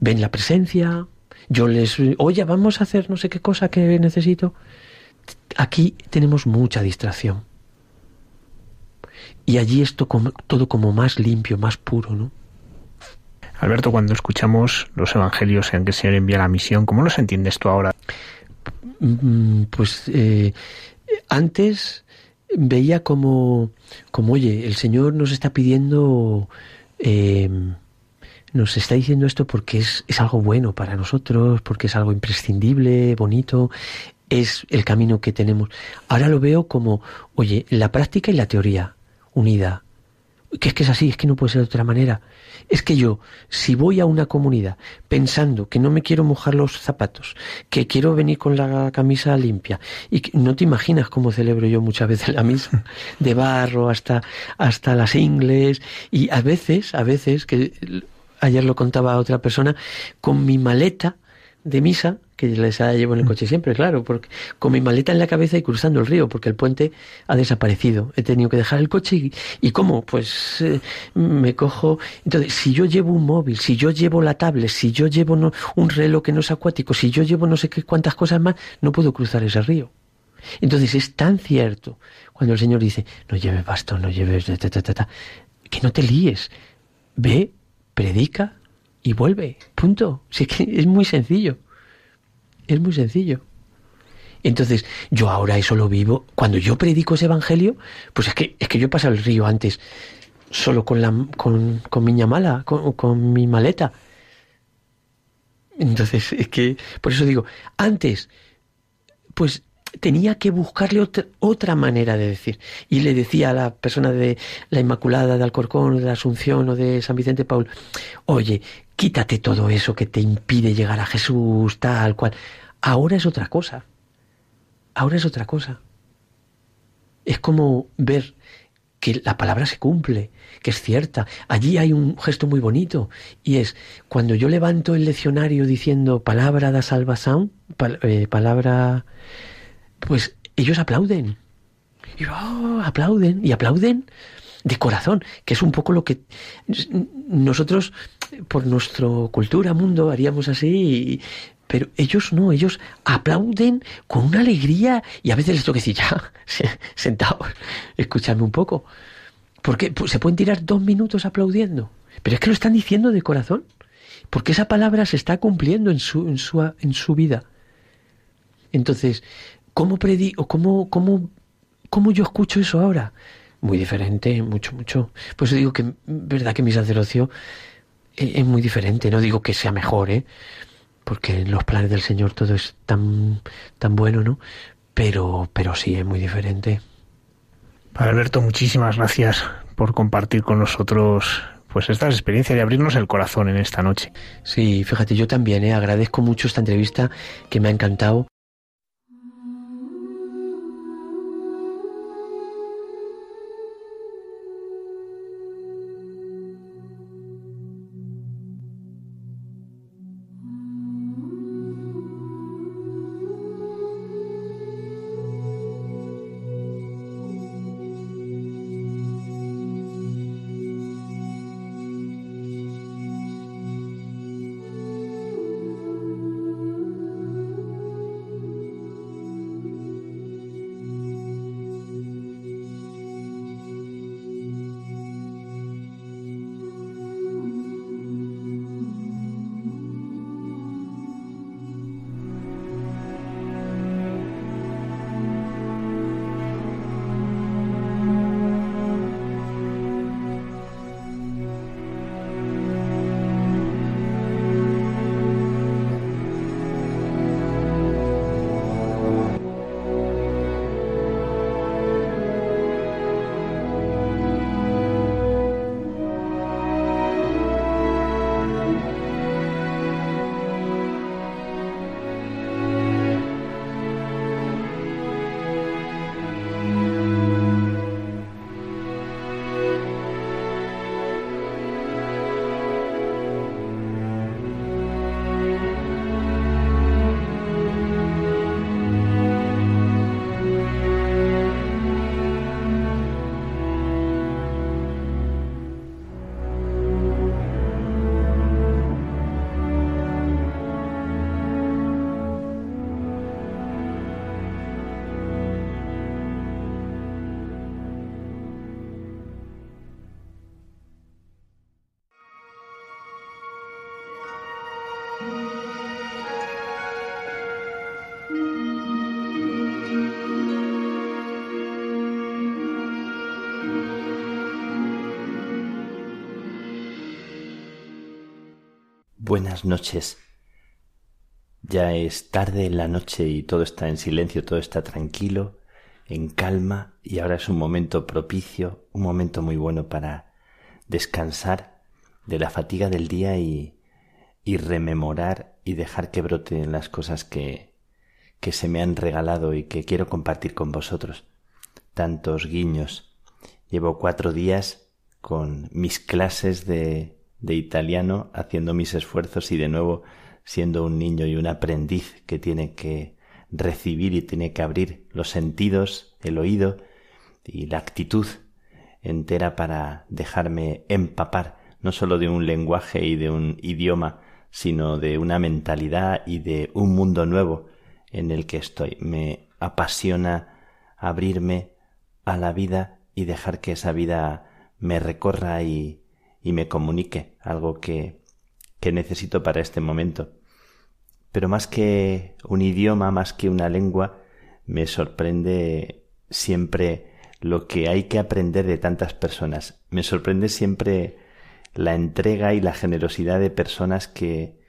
ven la presencia, yo les, oye, vamos a hacer no sé qué cosa que necesito. Aquí tenemos mucha distracción y allí es todo como más limpio, más puro, ¿no? Alberto, cuando escuchamos los evangelios en que el Señor envía la misión, ¿cómo los entiendes tú ahora? Mm, pues eh, antes veía como, como, oye, el Señor nos está pidiendo, em, nos está diciendo esto porque es, es algo bueno para nosotros, porque es algo imprescindible, bonito, es el camino que tenemos. Ahora lo veo como, oye, la práctica y la teoría unida. Que es que es así, es que no puede ser de otra manera. Es que yo, si voy a una comunidad pensando que no me quiero mojar los zapatos, que quiero venir con la camisa limpia, y que no te imaginas cómo celebro yo muchas veces la misa, *laughs* de barro hasta, hasta las ingles, y a veces, a veces, que ayer lo contaba a otra persona, con mi maleta de misa, que les llevo en el coche siempre, claro, porque con mi maleta en la cabeza y cruzando el río, porque el puente ha desaparecido. He tenido que dejar el coche y, y ¿cómo? Pues eh, me cojo... Entonces, si yo llevo un móvil, si yo llevo la tablet, si yo llevo un reloj que no es acuático, si yo llevo no sé qué cuántas cosas más, no puedo cruzar ese río. Entonces es tan cierto cuando el Señor dice, no lleves bastón, no lleves... que no te líes. Ve, predica y vuelve. Punto. Sí que es muy sencillo. Es muy sencillo. Entonces, yo ahora eso lo vivo. Cuando yo predico ese evangelio, pues es que, es que yo he pasado el río antes solo con la con, con mi ñamala, con, con mi maleta. Entonces, es que, por eso digo, antes, pues tenía que buscarle otra, otra, manera de decir. Y le decía a la persona de la Inmaculada de Alcorcón, de la Asunción, o de San Vicente Paul, oye, quítate todo eso que te impide llegar a Jesús, tal cual. Ahora es otra cosa. Ahora es otra cosa. Es como ver que la palabra se cumple, que es cierta. Allí hay un gesto muy bonito y es cuando yo levanto el leccionario diciendo palabra da salvación, eh, palabra, pues ellos aplauden. Y oh, aplauden y aplauden de corazón, que es un poco lo que nosotros por nuestra cultura, mundo, haríamos así, pero ellos no, ellos aplauden con una alegría y a veces les tengo que decir, ya, sentados, escúchame un poco. Porque se pueden tirar dos minutos aplaudiendo. Pero es que lo están diciendo de corazón. Porque esa palabra se está cumpliendo en su, en su, en su vida. Entonces, ¿cómo predico? ¿Cómo, cómo, ¿Cómo yo escucho eso ahora? Muy diferente, mucho, mucho. Pues digo que, verdad que mi sacerdocio es, es muy diferente. No digo que sea mejor, ¿eh? Porque en los planes del Señor todo es tan, tan bueno, ¿no? Pero, pero sí, es muy diferente. Padre Alberto, muchísimas gracias por compartir con nosotros pues estas experiencias y abrirnos el corazón en esta noche. Sí, fíjate, yo también ¿eh? agradezco mucho esta entrevista que me ha encantado Noches. Ya es tarde en la noche y todo está en silencio, todo está tranquilo, en calma y ahora es un momento propicio, un momento muy bueno para descansar de la fatiga del día y, y rememorar y dejar que broten las cosas que, que se me han regalado y que quiero compartir con vosotros. Tantos guiños. Llevo cuatro días con mis clases de de italiano haciendo mis esfuerzos y de nuevo siendo un niño y un aprendiz que tiene que recibir y tiene que abrir los sentidos, el oído y la actitud entera para dejarme empapar no sólo de un lenguaje y de un idioma, sino de una mentalidad y de un mundo nuevo en el que estoy. Me apasiona abrirme a la vida y dejar que esa vida me recorra y y me comunique algo que, que necesito para este momento. Pero más que un idioma, más que una lengua, me sorprende siempre lo que hay que aprender de tantas personas. Me sorprende siempre la entrega y la generosidad de personas que,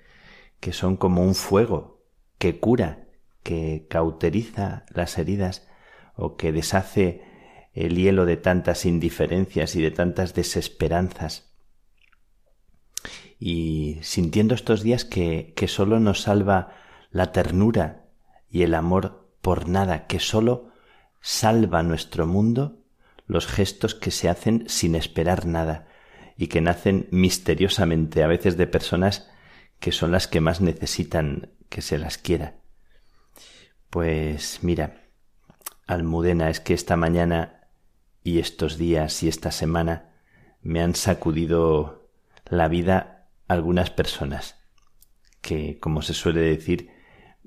que son como un fuego, que cura, que cauteriza las heridas o que deshace el hielo de tantas indiferencias y de tantas desesperanzas y sintiendo estos días que, que solo nos salva la ternura y el amor por nada, que solo salva nuestro mundo los gestos que se hacen sin esperar nada y que nacen misteriosamente a veces de personas que son las que más necesitan que se las quiera. Pues mira, Almudena, es que esta mañana y estos días y esta semana me han sacudido la vida algunas personas que, como se suele decir,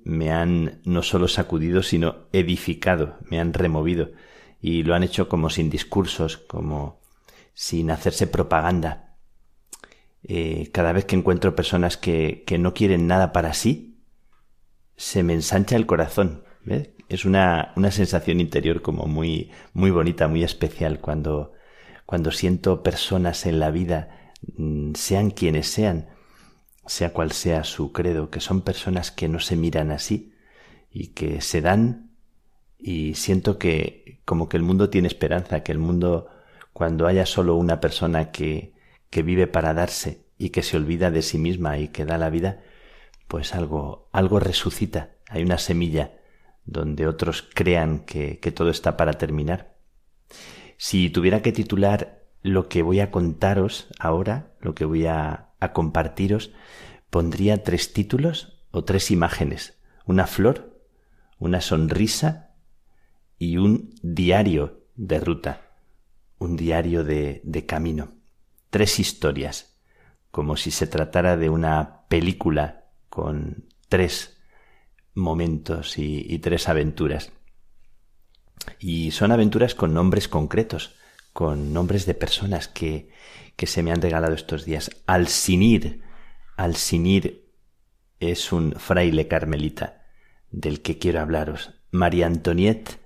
me han no solo sacudido, sino edificado, me han removido, y lo han hecho como sin discursos, como sin hacerse propaganda. Eh, cada vez que encuentro personas que, que, no quieren nada para sí, se me ensancha el corazón. Es una, una sensación interior como muy, muy bonita, muy especial cuando, cuando siento personas en la vida, sean quienes sean, sea cual sea su credo, que son personas que no se miran así y que se dan y siento que como que el mundo tiene esperanza, que el mundo cuando haya solo una persona que, que vive para darse y que se olvida de sí misma y que da la vida, pues algo, algo resucita, hay una semilla donde otros crean que, que todo está para terminar. Si tuviera que titular lo que voy a contaros ahora, lo que voy a, compartiros, pondría tres títulos o tres imágenes. Una flor, una sonrisa y un diario de ruta, un diario de, de camino. Tres historias, como si se tratara de una película con tres momentos y tres aventuras. Y son aventuras con nombres concretos, con nombres de personas que, que se me han regalado estos días. Alcinir, Alcinir es un fraile carmelita del que quiero hablaros. María Antoniette,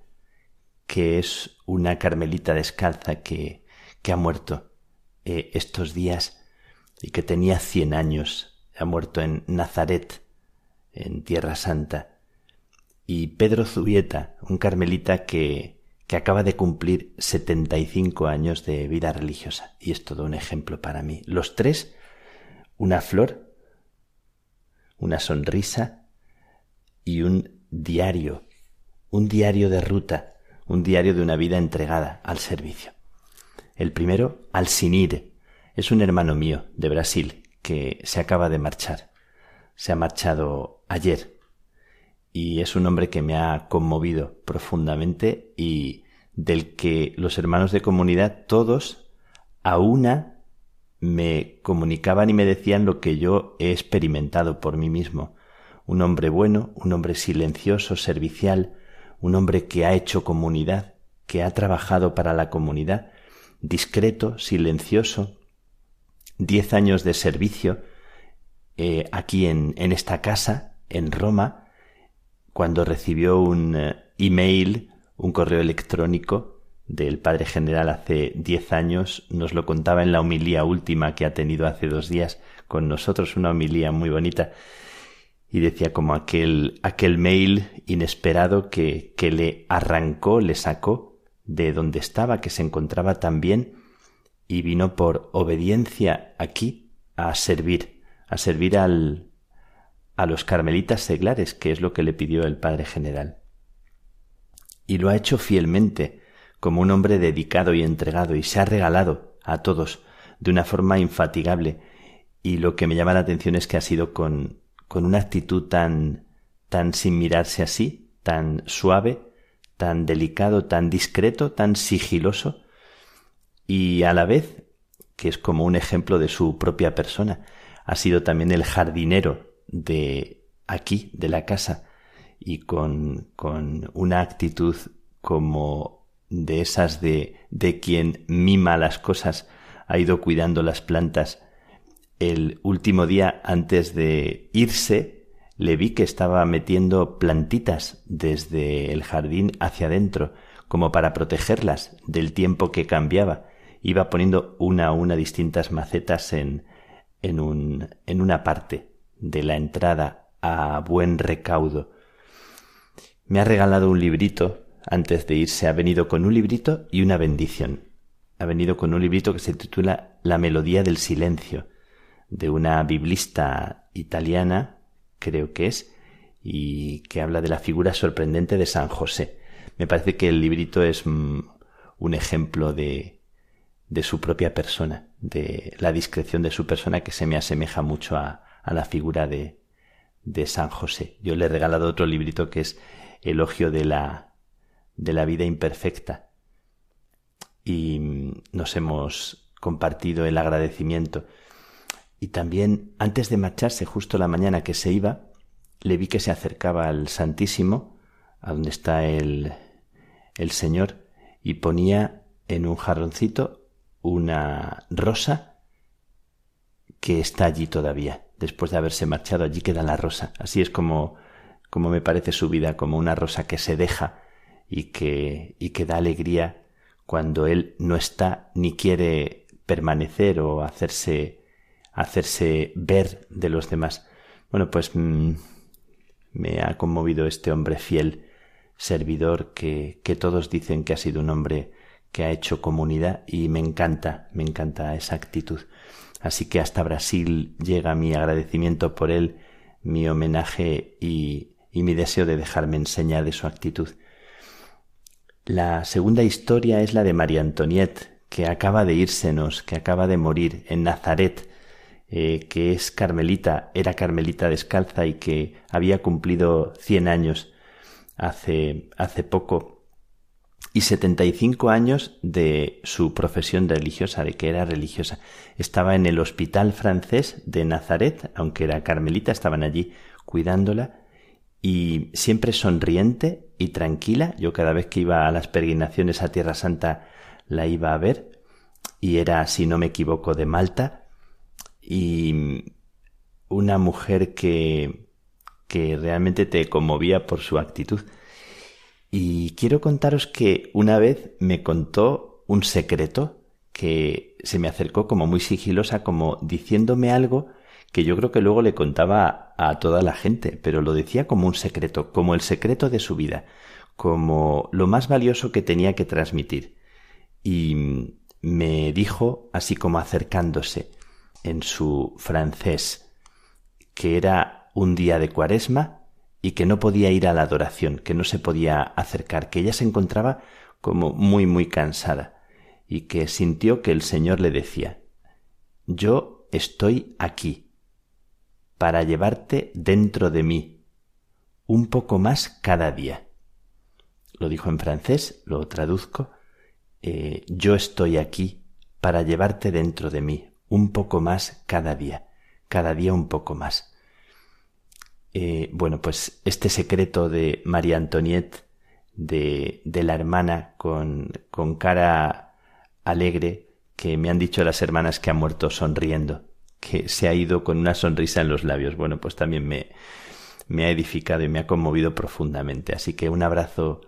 que es una carmelita descalza que, que ha muerto eh, estos días y que tenía cien años. Ha muerto en Nazaret, en Tierra Santa. Y Pedro Zubieta, un carmelita que, que acaba de cumplir 75 años de vida religiosa. Y es todo un ejemplo para mí. Los tres, una flor, una sonrisa y un diario, un diario de ruta, un diario de una vida entregada al servicio. El primero, Alcinir, es un hermano mío de Brasil que se acaba de marchar. Se ha marchado ayer y es un hombre que me ha conmovido profundamente y del que los hermanos de comunidad todos a una me comunicaban y me decían lo que yo he experimentado por mí mismo. Un hombre bueno, un hombre silencioso, servicial, un hombre que ha hecho comunidad, que ha trabajado para la comunidad, discreto, silencioso, diez años de servicio eh, aquí en, en esta casa, en Roma, cuando recibió un eh, email, un correo electrónico del Padre General hace diez años, nos lo contaba en la homilía última que ha tenido hace dos días con nosotros, una homilía muy bonita, y decía como aquel, aquel mail inesperado que, que le arrancó, le sacó de donde estaba, que se encontraba tan bien, y vino por obediencia aquí a servir, a servir al, a los carmelitas seglares, que es lo que le pidió el Padre General. Y lo ha hecho fielmente, como un hombre dedicado y entregado, y se ha regalado a todos de una forma infatigable. Y lo que me llama la atención es que ha sido con, con una actitud tan, tan sin mirarse así, tan suave, tan delicado, tan discreto, tan sigiloso, y a la vez, que es como un ejemplo de su propia persona, ha sido también el jardinero de aquí, de la casa, y con, con una actitud como de esas de, de quien mima las cosas, ha ido cuidando las plantas. El último día antes de irse, le vi que estaba metiendo plantitas desde el jardín hacia adentro, como para protegerlas del tiempo que cambiaba. Iba poniendo una a una distintas macetas en, en, un, en una parte de la entrada a buen recaudo. Me ha regalado un librito antes de irse. Ha venido con un librito y una bendición. Ha venido con un librito que se titula La melodía del silencio, de una biblista italiana, creo que es, y que habla de la figura sorprendente de San José. Me parece que el librito es mm, un ejemplo de, de su propia persona, de la discreción de su persona que se me asemeja mucho a, a la figura de, de San José. Yo le he regalado otro librito que es Elogio de la, de la vida imperfecta. Y nos hemos compartido el agradecimiento. Y también, antes de marcharse, justo la mañana que se iba, le vi que se acercaba al Santísimo, a donde está el, el Señor, y ponía en un jarroncito una rosa que está allí todavía. Después de haberse marchado, allí queda la rosa. Así es como, como me parece su vida, como una rosa que se deja y que, y que da alegría cuando él no está ni quiere permanecer o hacerse, hacerse ver de los demás. Bueno, pues mm, me ha conmovido este hombre fiel, servidor, que, que todos dicen que ha sido un hombre que ha hecho comunidad y me encanta, me encanta esa actitud. Así que hasta Brasil llega mi agradecimiento por él, mi homenaje y, mi deseo de dejarme enseñar de su actitud. La segunda historia es la de María Antoniette, que acaba de írsenos, que acaba de morir en Nazaret, eh, que es carmelita, era carmelita descalza y que había cumplido cien años hace, hace poco y 75 años de su profesión religiosa, de que era religiosa. Estaba en el hospital francés de Nazaret, aunque era carmelita, estaban allí cuidándola y siempre sonriente y tranquila. Yo cada vez que iba a las peregrinaciones a Tierra Santa la iba a ver y era, si no me equivoco, de Malta y una mujer que, que realmente te conmovía por su actitud. Y quiero contaros que una vez me contó un secreto que se me acercó como muy sigilosa, como diciéndome algo que yo creo que luego le contaba a toda la gente, pero lo decía como un secreto, como el secreto de su vida, como lo más valioso que tenía que transmitir. Y me dijo, así como acercándose en su francés, que era un día de cuaresma y que no podía ir a la adoración, que no se podía acercar, que ella se encontraba como muy muy cansada y que sintió que el Señor le decía, yo estoy aquí para llevarte dentro de mí un poco más cada día. Lo dijo en francés, lo traduzco, eh, yo estoy aquí para llevarte dentro de mí un poco más cada día, cada día un poco más. Eh, bueno, pues este secreto de María Antoniette, de, de la hermana con, cara alegre, que me han dicho las hermanas que ha muerto sonriendo, que se ha ido con una sonrisa en los labios. Bueno, pues también me, me ha edificado y me ha conmovido profundamente. Así que un abrazo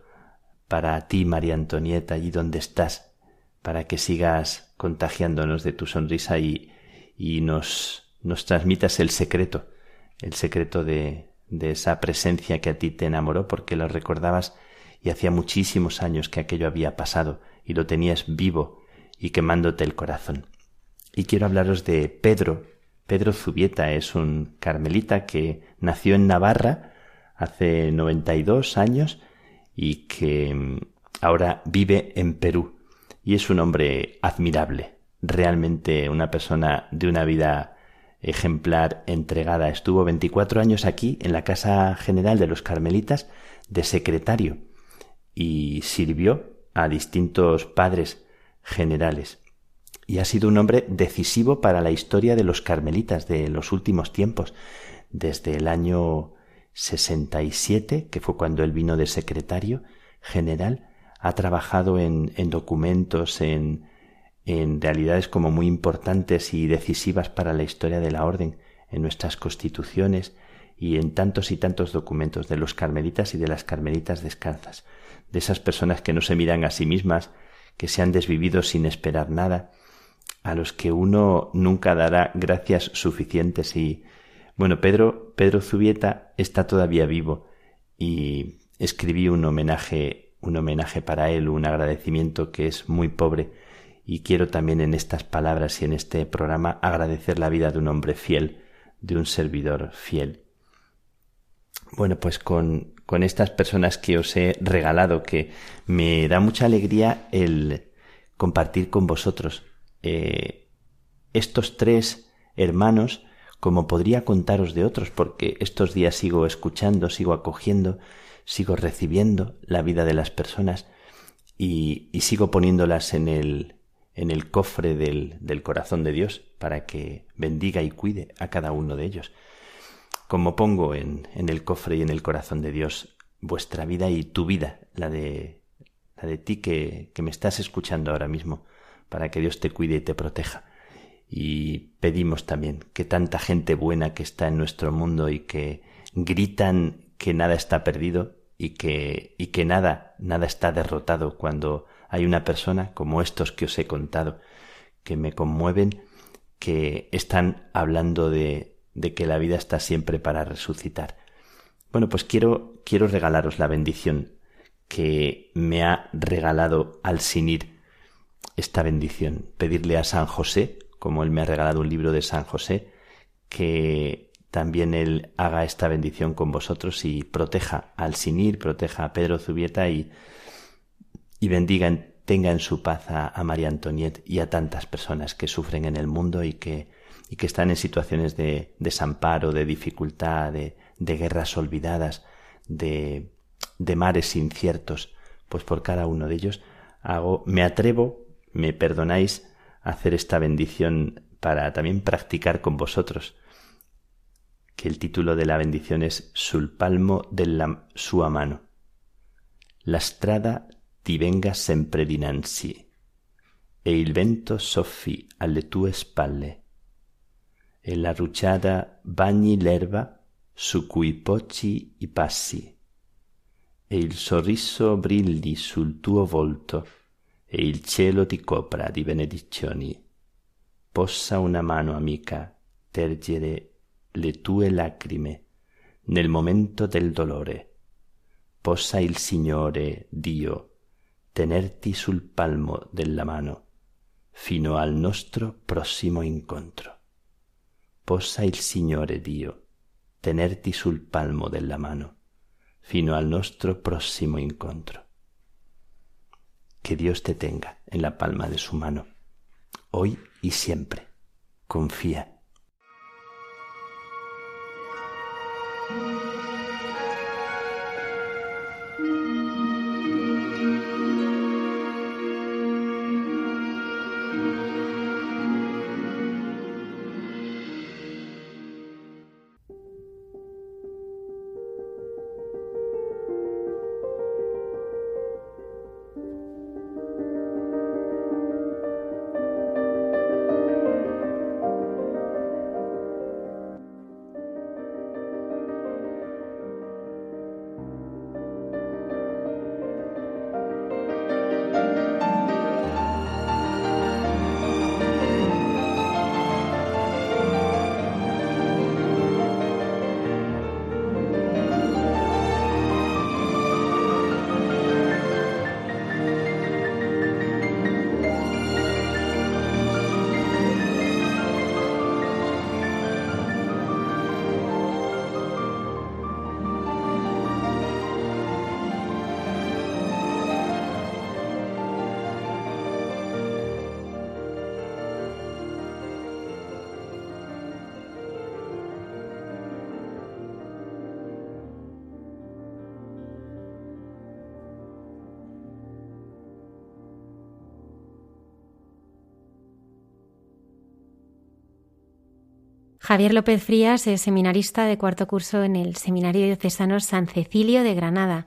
para ti, María Antonieta, allí donde estás, para que sigas contagiándonos de tu sonrisa y, y nos, nos transmitas el secreto el secreto de, esa presencia que a ti te enamoró porque lo recordabas y hacía muchísimos años que aquello había pasado y lo tenías vivo y quemándote el corazón. Y quiero hablaros de Pedro. Pedro Zubieta es un carmelita que nació en Navarra hace 92 años y que mm, ahora vive en Perú. Y es un hombre admirable, realmente una persona de una vida ejemplar, entregada. Estuvo 24 años aquí en la Casa General de los Carmelitas de secretario y sirvió a distintos padres generales. Y ha sido un hombre decisivo para la historia de los carmelitas de los últimos tiempos, desde el año 67, que fue cuando él vino de secretario general, ha trabajado en, en documentos, en en realidades como muy importantes y decisivas para la historia de la orden, en nuestras constituciones y en tantos y tantos documentos de los carmelitas y de las carmelitas descalzas, de esas personas que no se miran a sí mismas, que se han desvivido sin esperar nada, a los que uno nunca dará gracias suficientes y bueno, Pedro Pedro Zubieta está todavía vivo y escribí un homenaje un homenaje para él, un agradecimiento que es muy pobre y quiero también en estas palabras y en este programa agradecer la vida de un hombre fiel, de un servidor fiel. Bueno, pues con, con estas personas que os he regalado, que me da mucha alegría el compartir con vosotros eh, estos tres hermanos, como podría contaros de otros, porque estos días sigo escuchando, sigo acogiendo, sigo recibiendo la vida de las personas y, y sigo poniéndolas en el, en el cofre del, del corazón de Dios para que bendiga y cuide a cada uno de ellos. Como pongo en, en el cofre y en el corazón de Dios vuestra vida y tu vida, la de, la de ti que, que me estás escuchando ahora mismo, para que Dios te cuide y te proteja. Y pedimos también que tanta gente buena que está en nuestro mundo y que gritan que nada está perdido y que, y que nada, nada está derrotado cuando hay una persona como estos que os he contado, que me conmueven, que están hablando de, de que la vida está siempre para resucitar. Bueno, pues quiero, quiero regalaros la bendición que me ha regalado al sinir esta bendición, pedirle a San José, como él me ha regalado un libro de San José, que también él haga esta bendición con vosotros y proteja al sinir, proteja a Pedro Zubieta y, y bendiga, tenga en su paz a, María Antoniette y a tantas personas que sufren en el mundo y que, y que están en situaciones de desamparo, de dificultad, de, de guerras olvidadas, de, de mares inciertos, pues por cada uno de ellos hago, me atrevo, me perdonáis, a hacer esta bendición para también practicar con vosotros. Que el título de la bendición es Sul palmo della sua mano. La strada ti venga sempre dinanzi, e il vento soffi alle tue spalle, e la rucciada bagni l'erba su cui poggi i passi, e il sorriso brilli sul tuo volto, e il cielo ti copra di benedizioni. Possa una mano amica tergere le tue lacrime nel momento del dolore. Possa il Signore Dio tenerti sul palmo della mano fino al nostro prossimo incontro. Possa il Signore Dio tenerti sul palmo della mano fino al nostro próximo encuentro. Que Dios te tenga en la palma de su mano, hoy y siempre. Confía. Javier López Frías es seminarista de cuarto curso en el Seminario Diocesano San Cecilio de Granada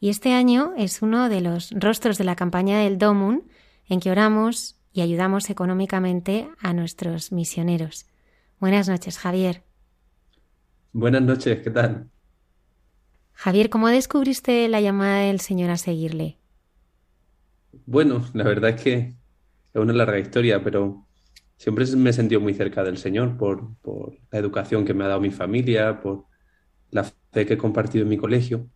y este año es uno de los rostros de la campaña del DOMUN en que oramos y ayudamos económicamente a nuestros misioneros. Buenas noches, Javier. Buenas noches, ¿qué tal? Javier, ¿cómo descubriste la llamada del Señor a seguirle? Bueno, la verdad es que es una larga historia, pero siempre me he sentido muy cerca del Señor por, la educación que me ha dado mi familia, por la fe que he compartido en mi colegio.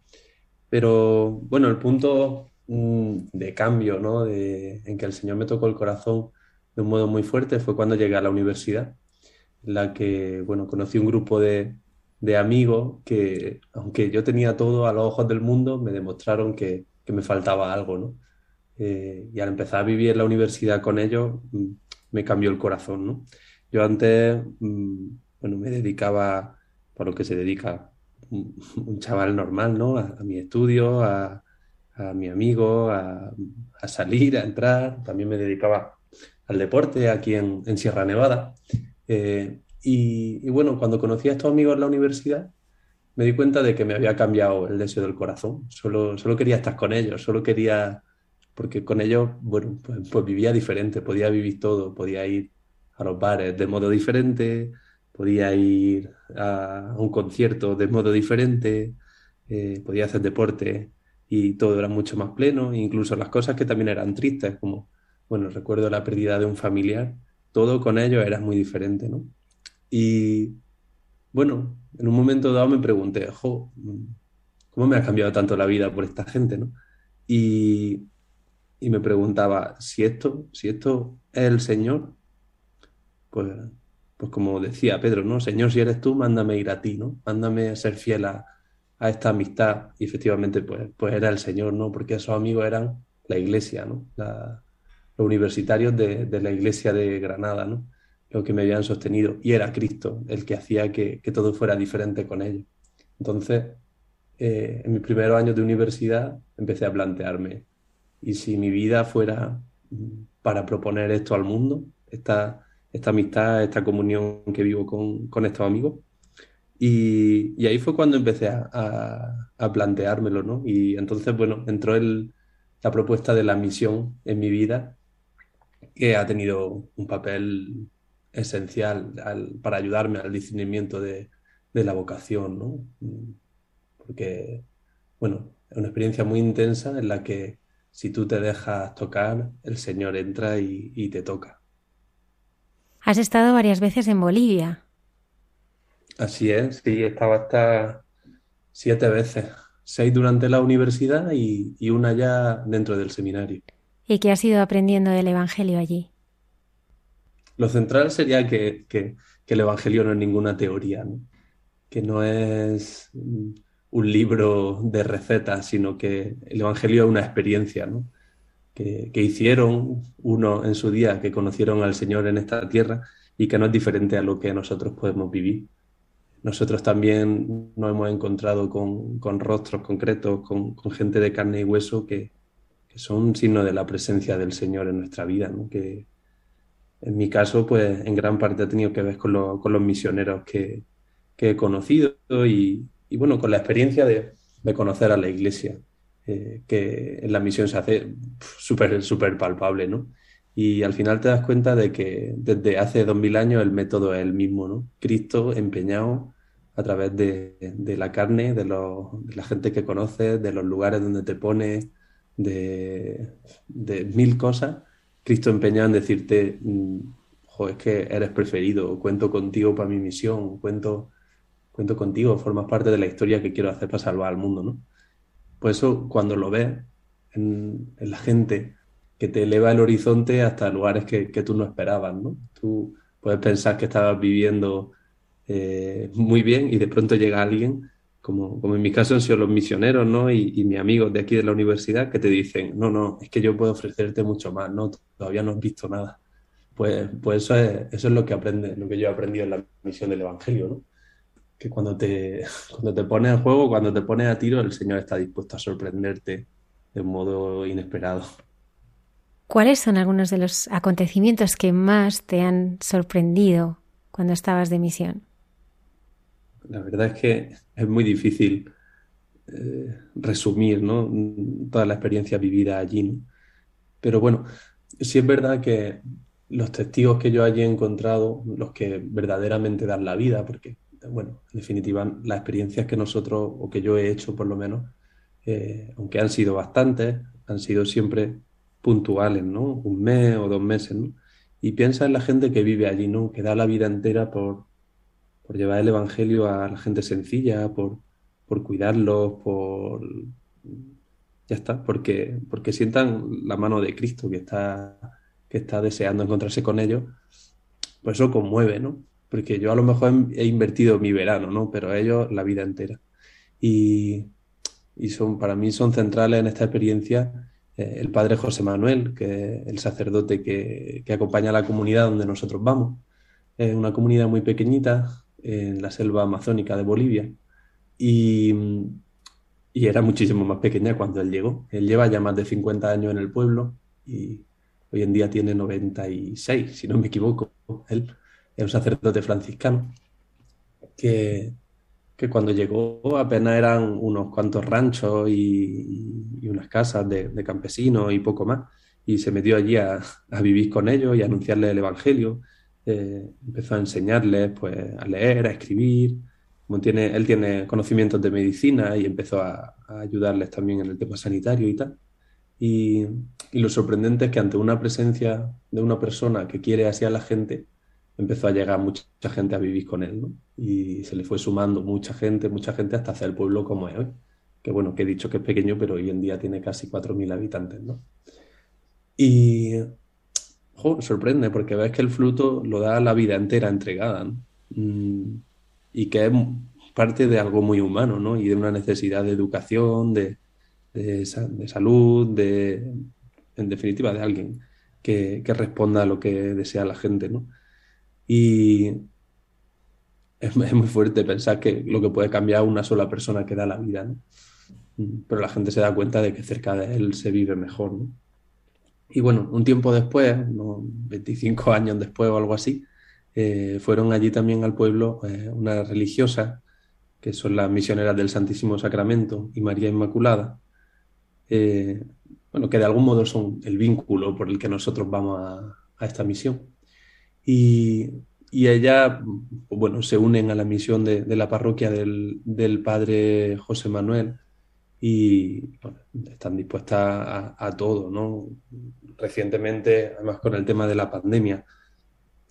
Pero bueno, el punto mm, de cambio, ¿no? De, en que el Señor me tocó el corazón de un modo muy fuerte fue cuando llegué a la universidad, en la que, bueno, conocí un grupo de, amigos que, aunque yo tenía todo a los ojos del mundo, me demostraron que, me faltaba algo, ¿no? Eh, y al empezar a vivir la universidad con ellos, mm, me cambió el corazón, ¿no? Yo antes, mm, bueno, me dedicaba, por lo que se dedica un, chaval normal, ¿no? A, mi estudio, a, mi amigo, a, salir, a entrar. También me dedicaba al deporte aquí en, Sierra Nevada. Eh, y, bueno, cuando conocí a estos amigos en la universidad, me di cuenta de que me había cambiado el deseo del corazón. Solo, solo quería estar con ellos, solo quería porque con ellos, bueno, pues, pues, vivía diferente, podía vivir todo, podía ir a los bares de modo diferente, podía ir a un concierto de modo diferente, eh, podía hacer deporte y todo era mucho más pleno, incluso las cosas que también eran tristes, como, bueno, recuerdo la pérdida de un familiar, todo con ellos era muy diferente, ¿no? Y bueno, en un momento dado me pregunté, jo, ¿cómo me ha cambiado tanto la vida por esta gente, ¿no? Y, y me preguntaba, si esto, si esto es el Señor, pues, pues como decía Pedro, ¿no? Señor, si eres tú, mándame ir a ti, ¿no? Mándame ser fiel a, a esta amistad. Y efectivamente, pues, pues era el Señor, ¿no? Porque esos amigos eran la iglesia, ¿no? los universitarios de, de, la iglesia de Granada, ¿no? Los que me habían sostenido. Y era Cristo el que hacía que, que todo fuera diferente con ellos. Entonces, eh, en mis primeros años de universidad empecé a plantearme, ¿y si mi vida fuera mm, para proponer esto al mundo? Esta, esta amistad, esta comunión que vivo con, con estos amigos. Y, ahí fue cuando empecé a, a, planteármelo, ¿no? Y entonces, bueno, entró el, la propuesta de la misión en mi vida, que ha tenido un papel esencial para ayudarme al discernimiento de, de, la vocación, ¿no? Porque, bueno, es una experiencia muy intensa en la que si tú te dejas tocar, el Señor entra y, y te toca. Has estado varias veces en Bolivia. Así es, sí, estaba hasta siete veces, seis durante la universidad y, una ya dentro del seminario. ¿Y qué has ido aprendiendo del Evangelio allí? Lo central sería que, el Evangelio no es ninguna teoría, que no es un libro de recetas, sino que el Evangelio es una experiencia que, que hicieron uno en su día, que conocieron al Señor en esta tierra y que no es diferente a lo que nosotros podemos vivir. Nosotros también nos hemos encontrado con, rostros concretos, con, gente de carne y hueso que, son un signo de la presencia del Señor en nuestra vida, que en mi caso, pues en gran parte ha tenido que ver con, los misioneros que, he conocido y, bueno, con la experiencia de, conocer a la iglesia, eh, que en la misión se hace súper súper palpable, ¿no? Y al final te das cuenta de que desde hace dos mil años el método es el mismo, ¿no? Cristo empeñado a través de, la carne, de, la gente que conoces, de los lugares donde te pones, de, mil cosas. Cristo empeñado en decirte, mm, jo, es que eres preferido, cuento contigo para mi misión, cuento, cuento contigo, formas parte de la historia que quiero hacer para salvar al mundo, ¿no? Pues eso, cuando lo ves en, la gente, que te eleva el horizonte hasta lugares que, tú no esperabas, ¿no? Tú puedes pensar que estabas viviendo eh, muy bien y de pronto llega alguien, como, como en mi caso han sido los misioneros, ¿no? Y, y mis amigos de aquí de la universidad que te dicen, no, no, es que yo puedo ofrecerte mucho más, ¿no? Todavía no has visto nada. Pues, pues eso, es, eso es lo que aprende, lo que yo he aprendido en la misión del Evangelio, ¿no? Que cuando te, *laughs* cuando te pones en juego, cuando te pones a tiro, el Señor está dispuesto a sorprenderte de un modo inesperado. ¿Cuáles son algunos de los acontecimientos que más te han sorprendido cuando estabas de misión? La verdad es que es muy difícil eh, resumir ¿no? toda la experiencia vivida allí. Pero bueno, sí es verdad que los testigos que yo allí he encontrado, los que verdaderamente dan la vida, porque, bueno, en definitiva, las experiencias que nosotros, o que yo he hecho por lo menos, eh, aunque han sido bastantes, han sido siempre puntuales, ¿no? Un mes o dos meses, ¿no? Y piensa en la gente que vive allí, ¿no? Que da la vida entera por, por llevar el Evangelio a la gente sencilla, por, por cuidarlos, por... Ya está, porque, porque sientan la mano de Cristo que está, que está deseando encontrarse con ellos. Pues eso conmueve, ¿no? Porque yo a lo mejor he invertido mi verano, ¿no? Pero ellos la vida entera. Y, y son, para mí son centrales en esta experiencia eh, el padre José Manuel, que es el sacerdote que, acompaña a la comunidad donde nosotros vamos. Es una comunidad muy pequeñita en la selva amazónica de Bolivia y, era muchísimo más pequeña cuando él llegó. Él lleva ya más de 50 años en el pueblo y hoy en día tiene 96, si no me equivoco. Él un sacerdote franciscano que, que cuando llegó apenas eran unos cuantos ranchos y, unas casas de, campesinos y poco más. Y se metió allí a, vivir con ellos y a anunciarles el Evangelio. Eh, empezó a enseñarles pues, a leer, a escribir. Tiene, él tiene conocimientos de medicina y empezó a, ayudarles también en el tema sanitario y tal. Y, y, lo sorprendente es que ante una presencia de una persona que quiere así a la gente, empezó a llegar mucha gente a vivir con él, ¿no? Y se le fue sumando mucha gente, mucha gente hasta hacer el pueblo como es hoy. Que bueno, que he dicho que es pequeño, pero hoy en día tiene casi 4.000 habitantes, ¿no? Y sorprende porque ves que el fruto lo da la vida entera entregada, ¿no? Mm, y que es parte de algo muy humano, ¿no? Y de una necesidad de educación, de, de, salud, de, en definitiva, de alguien que, que responda a lo que desea la gente, ¿no? Y es, muy fuerte pensar que lo que puede cambiar una sola persona que da la vida. Mm, pero la gente se da cuenta de que cerca de él se vive mejor. Y bueno, un tiempo después, 25 años después o algo así, eh, fueron allí también al pueblo eh, unas religiosas, que son las misioneras del Santísimo Sacramento y María Inmaculada, eh, bueno, que de algún modo son el vínculo por el que nosotros vamos a esta misión. Y, y ella, bueno, se unen a la misión de, la parroquia del, padre José Manuel y están dispuestas a, todo, ¿no? Recientemente, además con el tema de la pandemia,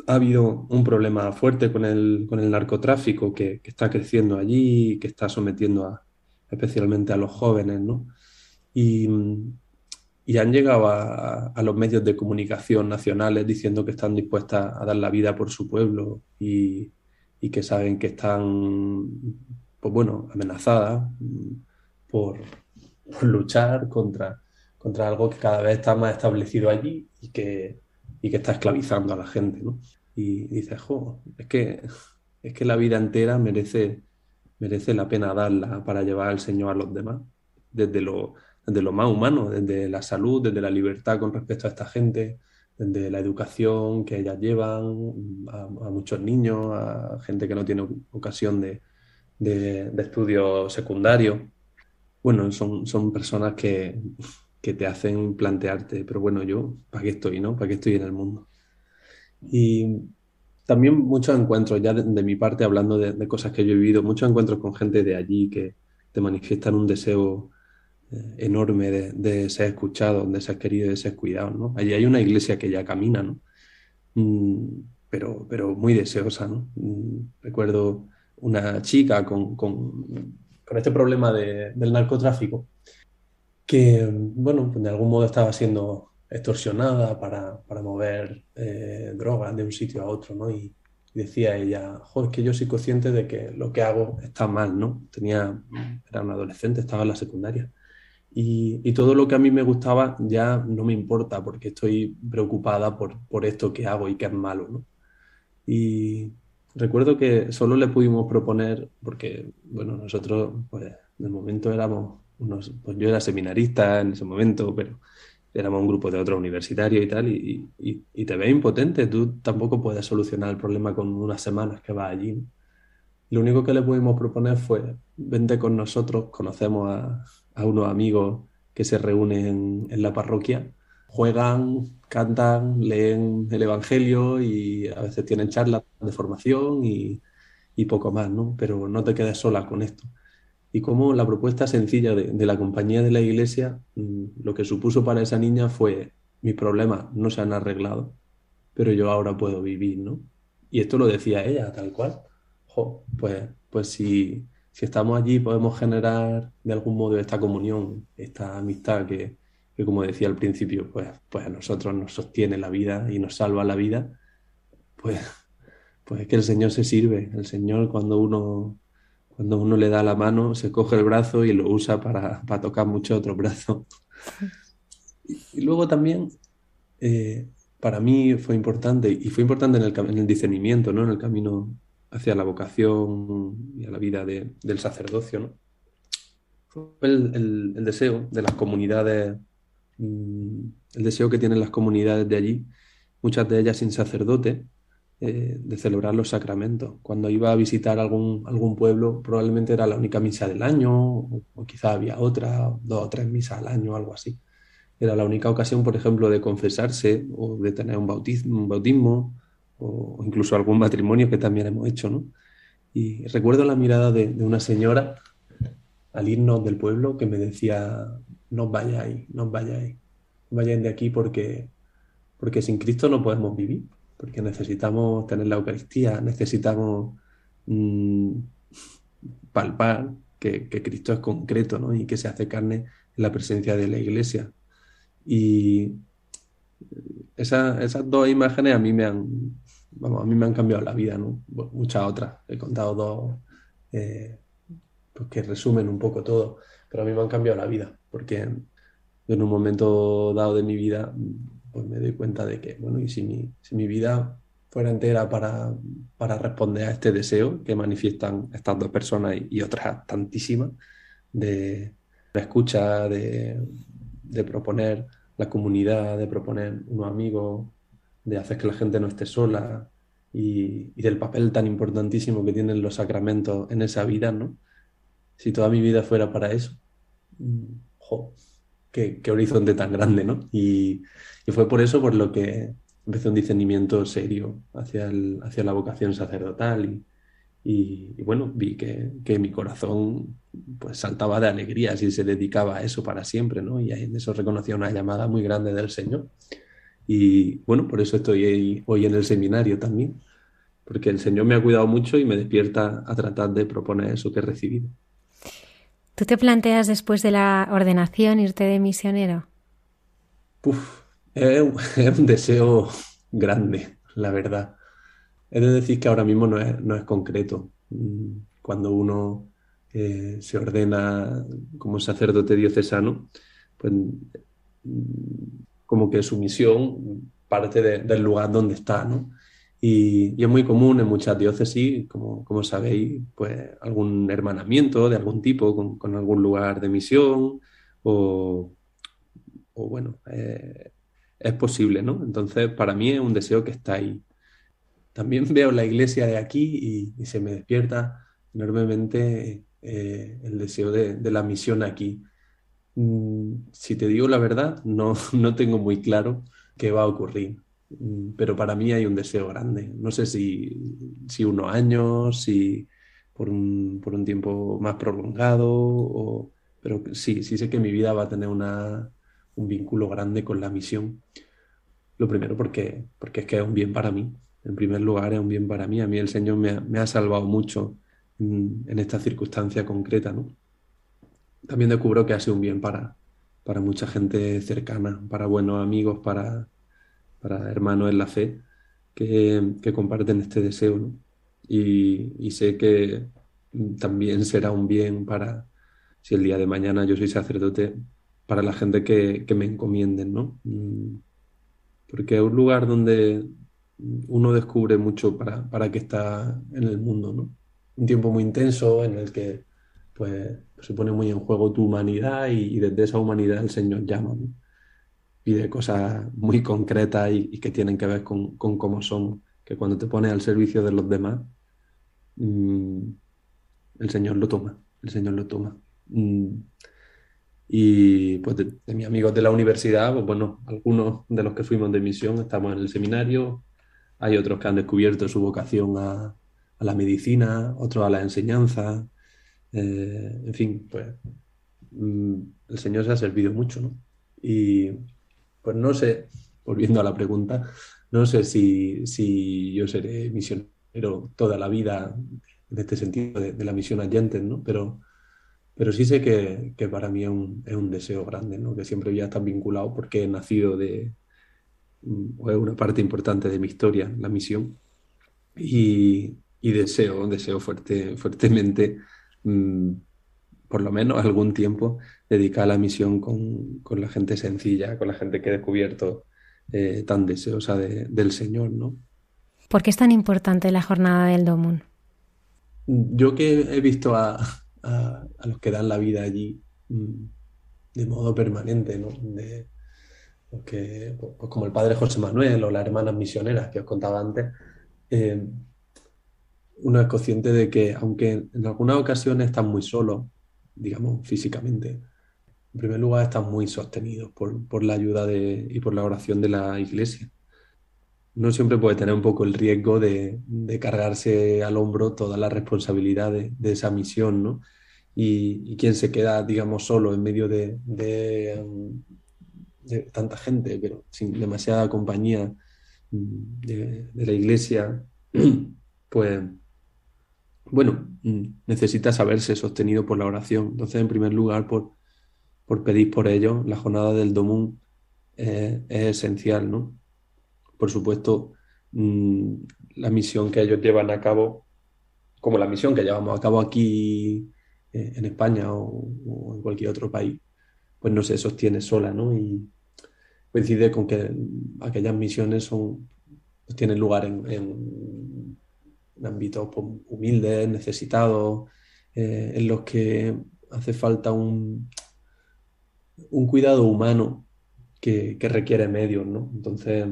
ha habido un problema fuerte con el, con el narcotráfico que, que, está creciendo allí que está sometiendo a, especialmente a los jóvenes, ¿no? Y, y han llegado a, los medios de comunicación nacionales diciendo que están dispuestas a dar la vida por su pueblo y, que saben que están, pues bueno, amenazadas por, luchar contra, contra algo que cada vez está más establecido allí y que, que está esclavizando a la gente, ¿no? Y, dices, jo, es que, es que la vida entera merece, merece la pena darla para llevar al Señor a los demás, desde lo desde lo más humano, desde la salud, desde la libertad con respecto a esta gente, desde la educación que ellas llevan a, muchos niños, a gente que no tiene ocasión de, de, estudios secundarios. Bueno, son, son personas que, que, te hacen plantearte, pero bueno, yo, ¿para qué estoy, no? ¿Para qué estoy en el mundo? Y también muchos encuentros, ya de, de mi parte, hablando de, de, cosas que yo he vivido, muchos encuentros con gente de allí que te manifiestan un deseo enorme de, ser escuchado, de ser querido, de ser cuidado, ¿no? Allí hay una iglesia que ya camina, ¿no? Mm, pero, pero muy deseosa, ¿no? Mm, recuerdo una chica con, con, este problema del narcotráfico que, bueno, pues de algún modo estaba siendo extorsionada para, para mover eh, drogas de un sitio a otro, ¿no? Y, decía ella, joder, que yo soy consciente de que lo que hago está mal, ¿no? Tenía, era una adolescente, estaba en la secundaria. Y, todo lo que a mí me gustaba ya no me importa porque estoy preocupada por, por esto que hago y que es malo, ¿no? Y recuerdo que solo le pudimos proponer, porque, bueno, nosotros, pues, de momento éramos unos, pues yo era seminarista en ese momento, pero éramos un grupo de otros universitarios y tal, y, y, te ves impotente, tú tampoco puedes solucionar el problema con unas semanas que vas allí. Lo único que le pudimos proponer fue, vente con nosotros, conocemos a, a unos amigos que se reúnen en la parroquia, juegan, cantan, leen el Evangelio y a veces tienen charlas de formación y, poco más, ¿no? Pero no te quedes sola con esto. Y como la propuesta sencilla de, la compañía de la iglesia, mm, lo que supuso para esa niña fue, mis problemas no se han arreglado, pero yo ahora puedo vivir, ¿no? Y esto lo decía ella, tal cual. pues, pues si, si estamos allí podemos generar de algún modo esta comunión, esta amistad que, como decía al principio, pues, pues a nosotros nos sostiene la vida y nos salva la vida, pues, pues es que el Señor se sirve. El Señor cuando uno, cuando uno le da la mano, se coge el brazo y lo usa para, tocar mucho otro brazo. *laughs* Y, luego también, eh, para mí fue importante, y fue importante en el, en el discernimiento, ¿no? en el camino hacia la vocación y a la vida del sacerdocio, ¿no? Fue el, deseo de las comunidades, mm, el deseo que tienen las comunidades de allí, muchas de ellas sin sacerdote, eh, de celebrar los sacramentos. Cuando iba a visitar algún, algún pueblo, probablemente era la única misa del año, o, o quizá había otra, dos o tres misas al año, algo así. Era la única ocasión, por ejemplo, de confesarse o de tener un bautismo o incluso algún matrimonio que también hemos hecho, ¿no? Y recuerdo la mirada de, una señora al irnos del pueblo que me decía, no vayáis, no vayáis, vayáis de aquí porque, porque sin Cristo no podemos vivir, porque necesitamos tener la Eucaristía, necesitamos mmm, palpar que, que, Cristo es concreto ¿no? y que se hace carne en la presencia de la Iglesia. Y esa, esas dos imágenes a mí me han, vamos, a mí me han cambiado la vida, ¿no? Muchas otras. He contado dos eh, pues que resumen un poco todo, pero a mí me han cambiado la vida, porque en un momento dado de mi vida pues me doy cuenta de que, bueno, y si mi, si mi vida fuera entera para, para responder a este deseo que manifiestan estas dos personas y, otras tantísimas, de, de escucha, de, de proponer la comunidad, de proponer unos amigos, de hacer que la gente no esté sola y, del papel tan importantísimo que tienen los sacramentos en esa vida, ¿no? Si toda mi vida fuera para eso, jo, qué, horizonte tan grande, ¿no? Y, fue por eso por lo que empecé un discernimiento serio hacia, hacia la vocación sacerdotal y, bueno, vi que, que, mi corazón pues saltaba de alegría si se dedicaba a eso para siempre, ¿no? Y en eso reconocía una llamada muy grande del Señor. Y bueno, por eso estoy hoy, hoy en el seminario también, porque el Señor me ha cuidado mucho y me despierta a tratar de proponer eso que he recibido. ¿Tú te planteas después de la ordenación irte de misionero? Uf, es, un, *laughs* es un deseo grande, la verdad. He de decir que ahora mismo no es, no es concreto. Cuando uno eh, se ordena como sacerdote diocesano, pues como que su misión parte de, del lugar donde está, ¿no? Y, es muy común en muchas diócesis, como, como sabéis, pues algún hermanamiento de algún tipo con, con algún lugar de misión o, bueno, eh, es posible, ¿no? Entonces, para mí es un deseo que está ahí también *laughs* veo la iglesia de aquí y, y se me despierta enormemente eh, el deseo de, de, la misión aquí. Mm, si te digo la verdad, no, *laughs* no tengo muy claro qué va a ocurrir, mm, pero para mí hay un deseo grande. No sé si, si unos años, si por un, por un tiempo más prolongado, o, pero sí, sí sé que mi vida va a tener una, un vínculo grande con la misión. Lo primero porque, porque es que es un bien para mí en primer lugar, es un bien para mí. A mí el Señor me ha, salvado mucho en, esta circunstancia concreta. ¿no? También descubro que ha sido un bien para, para mucha gente cercana, para buenos amigos, para, para hermanos en la fe, que, que comparten este deseo. Y, sé que también será un bien para, si el día de mañana yo soy sacerdote, para la gente que, que me encomienden, ¿no? Mm, porque es un lugar donde, uno descubre mucho para, para qué está en el mundo, ¿no? Un tiempo muy intenso en el que pues se pone muy en juego tu humanidad y, desde esa humanidad el Señor llama. Pide cosas muy concretas y, que tienen que ver con, con cómo somos, que cuando te pones al servicio de los demás, mmm, el Señor lo toma, el Señor lo toma. Mmm, y pues de, de, mis amigos de la universidad, pues bueno, algunos de los que fuimos de misión estamos en el seminario, hay otros que han descubierto su vocación a la medicina, otros a la enseñanza. Eh, en fin, pues mm, el Señor se ha servido mucho, ¿no? Y pues no sé, volviendo a la pregunta, no sé si, si yo seré misionero toda la vida en este sentido de, de la misión a Yentes, ¿no? Pero, pero sí sé que, que para mí es un, es un, deseo grande, ¿no? Que siempre voy a estar vinculado porque he nacido de, o es una parte importante de mi historia, la misión. Y, y deseo, deseo fuerte, fuertemente, mmm, por lo menos algún tiempo, dedicar a la misión con, con, la gente sencilla, con la gente que he descubierto eh, tan deseosa de, del Señor, ¿no? ¿Por qué es tan importante la jornada del Domun? Yo que he visto a, a, a los que dan la vida allí mmm, de modo permanente, ¿no? De, porque, pues como el padre José Manuel o las hermanas misioneras que os contaba antes, eh, uno es consciente de que aunque en algunas ocasiones están muy solos, digamos, físicamente, en primer lugar están muy sostenidos por, la ayuda de, y por la oración de la iglesia. Uno siempre puede tener un poco el riesgo de, cargarse al hombro toda la responsabilidad de, esa misión, ¿no? Y, quien se queda, digamos, solo en medio de, tanta gente, pero sin demasiada compañía de, la iglesia, *clears throat* pues bueno, mm, necesita saberse sostenido por la oración. Entonces, en primer lugar, por, por pedir por ello, la jornada del Domún es esencial, ¿no? Por supuesto, mm, la misión que ellos llevan a cabo, como la misión que llevamos a cabo aquí eh, en España o, en cualquier otro país, pues no se sostiene sola, ¿no? Y coincide con que aquellas misiones pues tienen lugar en en ámbitos pues, humildes, necesitados, eh, en los que hace falta un, un cuidado humano que, requiere medios, ¿no? Entonces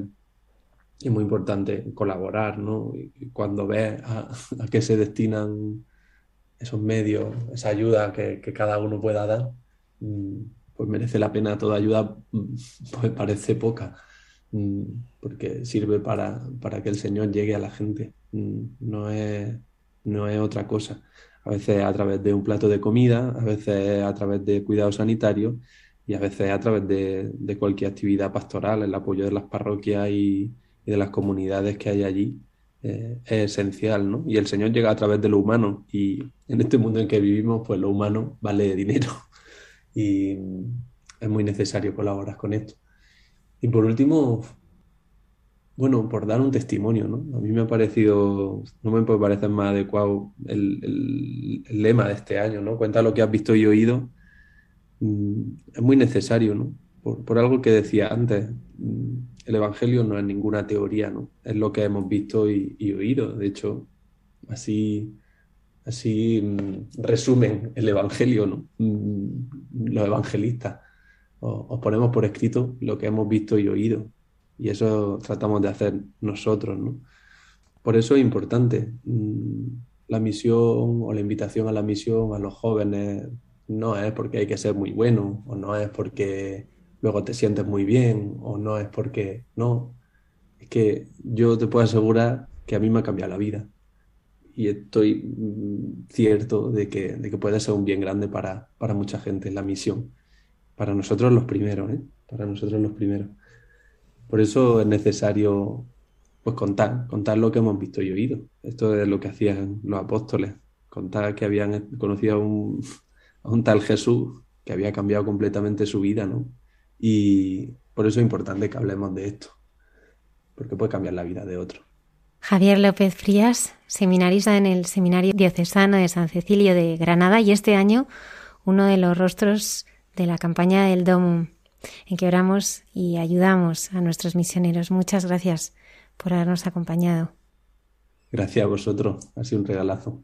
es muy importante colaborar, ¿no? Y cuando ves a, *laughs* qué se destinan esos medios, esa ayuda que, cada uno pueda dar, mm, pues merece la pena toda ayuda, mm, *laughs* pues parece poca, mm, porque sirve para, para que el Señor llegue a la gente. Mm, no es, no es otra cosa. A veces a través de un plato de comida, a veces a través de cuidados sanitarios y a veces a través de, cualquier actividad pastoral, el apoyo de las parroquias y, de las comunidades que hay allí. Eh, es esencial, ¿no? Y el Señor llega a través de lo humano y en este mundo en que vivimos, pues lo humano vale dinero *laughs* y es muy necesario colaborar con esto. Y por último, bueno, por dar un testimonio, ¿no? A mí me ha parecido, no me puede parecer más adecuado el, lema de este año, ¿no? Cuenta lo que has visto y oído. Mm, es muy necesario, ¿no? Por, algo que decía antes, mm, el Evangelio no es ninguna teoría, ¿no? Es lo que hemos visto y, oído. De hecho, así, así mm, resumen el Evangelio, ¿no? Los evangelistas. os ponemos por escrito lo que hemos visto y oído y eso tratamos de hacer nosotros, ¿no? Por eso es importante mm, la misión o la invitación a la misión a los jóvenes no es porque hay que ser muy bueno o no es porque luego te sientes muy bien o no es porque no. Es que yo te puedo asegurar que a mí me ha cambiado la vida y estoy mm, cierto de que, de que puede ser un bien grande para, para mucha gente la misión. Para nosotros los primeros, ¿eh? Para nosotros los primeros. Por eso es necesario pues contar, contar lo que hemos visto y oído. Esto es lo que hacían los apóstoles, contar que habían conocido a un, tal Jesús que había cambiado completamente su vida, ¿no? Y por eso es importante que hablemos de esto, porque puede cambiar la vida de otro. Javier López Frías, seminarista en el Seminario Diocesano de San Cecilio de Granada y este año uno de los rostros de la campaña del Domum en que oramos y ayudamos a nuestros misioneros. Muchas gracias por habernos acompañado. Gracias a vosotros, ha sido un regalazo.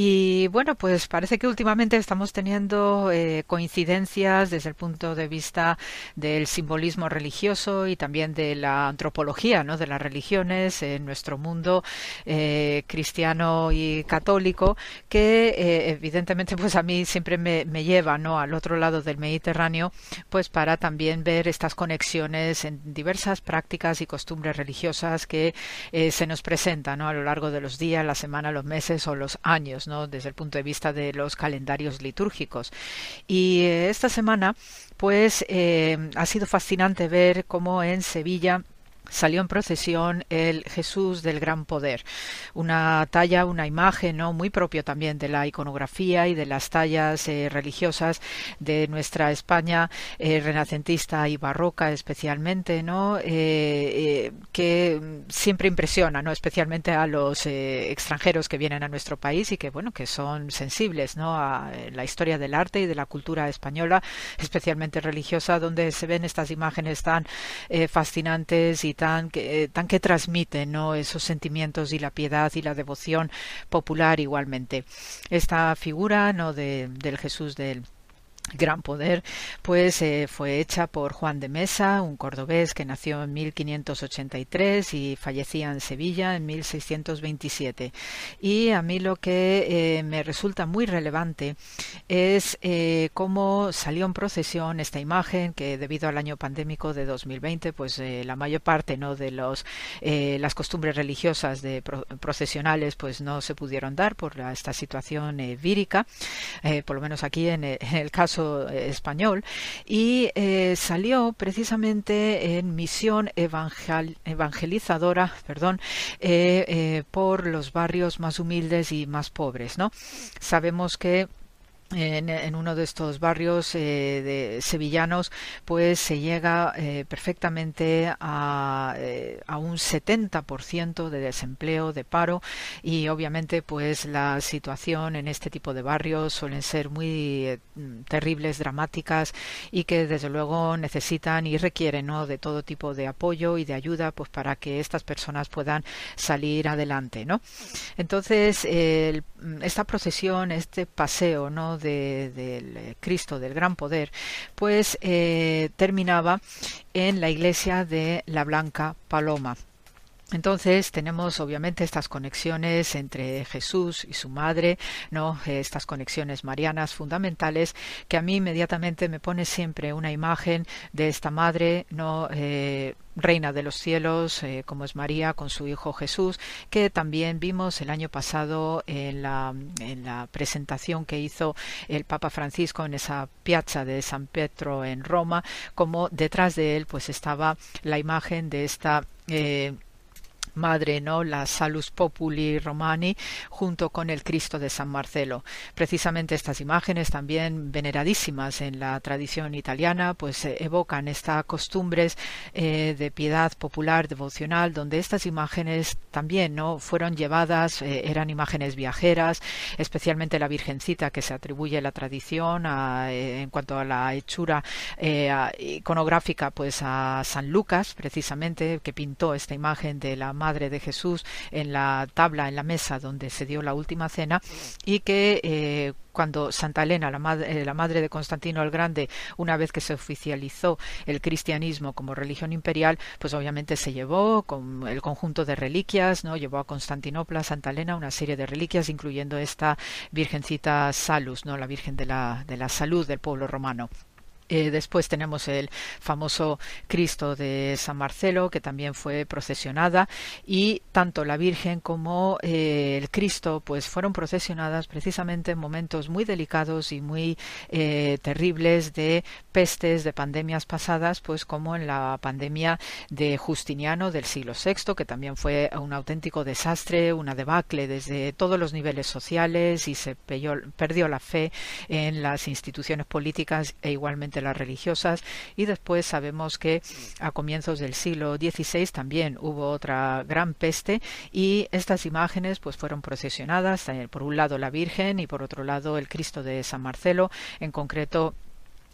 Y bueno, pues parece que últimamente estamos teniendo eh, coincidencias desde el punto de vista del simbolismo religioso y también de la antropología, ¿no? De las religiones en nuestro mundo eh, cristiano y católico, que evidentemente, pues a mí siempre me, me lleva, ¿no? Al otro lado del Mediterráneo, pues para también ver estas conexiones en diversas prácticas y costumbres religiosas que eh, se nos presentan a lo largo de los días, la semana, los meses o los años, desde el punto de vista de los calendarios litúrgicos. Y eh, esta semana, pues, eh, ha sido fascinante ver cómo en Sevilla salió en procesión el Jesús del Gran Poder, una talla, una imagen ¿no? muy propio también de la iconografía y de las tallas eh, religiosas de nuestra España eh, renacentista y barroca especialmente, ¿no? Eh, que siempre impresiona, ¿no? especialmente a los extranjeros que vienen a nuestro país y que bueno que son sensibles ¿no? a la historia del arte y de la cultura española, especialmente religiosa, donde se ven estas imágenes tan fascinantes y tan que, eh, tan que transmiten ¿no? esos sentimientos y la piedad y la devoción popular igualmente. Esta figura ¿no? de, del Jesús del gran poder, pues eh, fue hecha por Juan de Mesa, un cordobés que nació en 1583 y fallecía en Sevilla en 1627. Y a mí lo que eh, me resulta muy relevante es eh, cómo salió en procesión esta imagen que debido al año pandémico de 2020, pues la mayor parte no de los las costumbres religiosas de procesionales pues no se pudieron dar por esta situación vírica, por lo menos aquí en el caso eh, español y eh, salió precisamente en misión evangelizadora perdón, eh, por los barrios más humildes y más pobres. ¿no? Sabemos que en, uno de estos barrios eh, de sevillanos pues se llega eh, perfectamente a, eh, a un 70% de desempleo de paro y obviamente pues la situación en este tipo de barrios suelen ser muy terribles dramáticas y que desde luego necesitan y requieren ¿no? de todo tipo de apoyo y de ayuda pues para que estas personas puedan salir adelante ¿no? entonces esta procesión este paseo no del eh, Cristo del Gran Poder, pues eh, terminaba en la iglesia de la Blanca Paloma. Entonces tenemos obviamente estas conexiones entre Jesús y su madre, no estas conexiones marianas fundamentales que a mí inmediatamente me pone siempre una imagen de esta madre, no eh, reina de los cielos, eh, como es María con su hijo Jesús, que también vimos el año pasado en la, en la presentación que hizo el Papa Francisco en esa piazza de San Pedro en Roma, como detrás de él pues estaba la imagen de esta eh, madre, ¿no? La Salus Populi Romani, junto con el Cristo de San Marcelo. Precisamente estas imágenes, también veneradísimas en la tradición italiana, pues eh, evocan estas costumbres eh, de piedad popular, devocional, donde estas imágenes también, ¿no? Fueron llevadas, eh, eran imágenes viajeras, especialmente la Virgencita que se atribuye la tradición en cuanto a la hechura iconográfica, pues a San Lucas, precisamente, que pintó esta imagen de la Madre de Jesús en la tabla, en la mesa donde se dio la última cena y que eh, cuando Santa Elena, la madre, eh, la madre, de Constantino el Grande, una vez que se oficializó el cristianismo como religión imperial, pues obviamente se llevó con el conjunto de reliquias, ¿no? Llevó a Constantinopla, Santa Elena, una serie de reliquias, incluyendo esta Virgencita Salus, ¿no? La Virgen de la, de la Salud del pueblo romano. Eh, después tenemos el famoso Cristo de San Marcelo, que también fue procesionada, y tanto la Virgen como eh, el Cristo, pues fueron procesionadas precisamente en momentos muy delicados y muy eh, terribles de pestes, de pandemias pasadas, pues como en la pandemia de Justiniano del siglo VI, que también fue un auténtico desastre, una debacle desde todos los niveles sociales y se perdió la fe en las instituciones políticas e igualmente las religiosas. Y después sabemos que a comienzos del siglo XVI también hubo otra gran peste y estas imágenes pues fueron procesionadas eh, por un lado la Virgen y por otro lado el Cristo de San Marcelo en concreto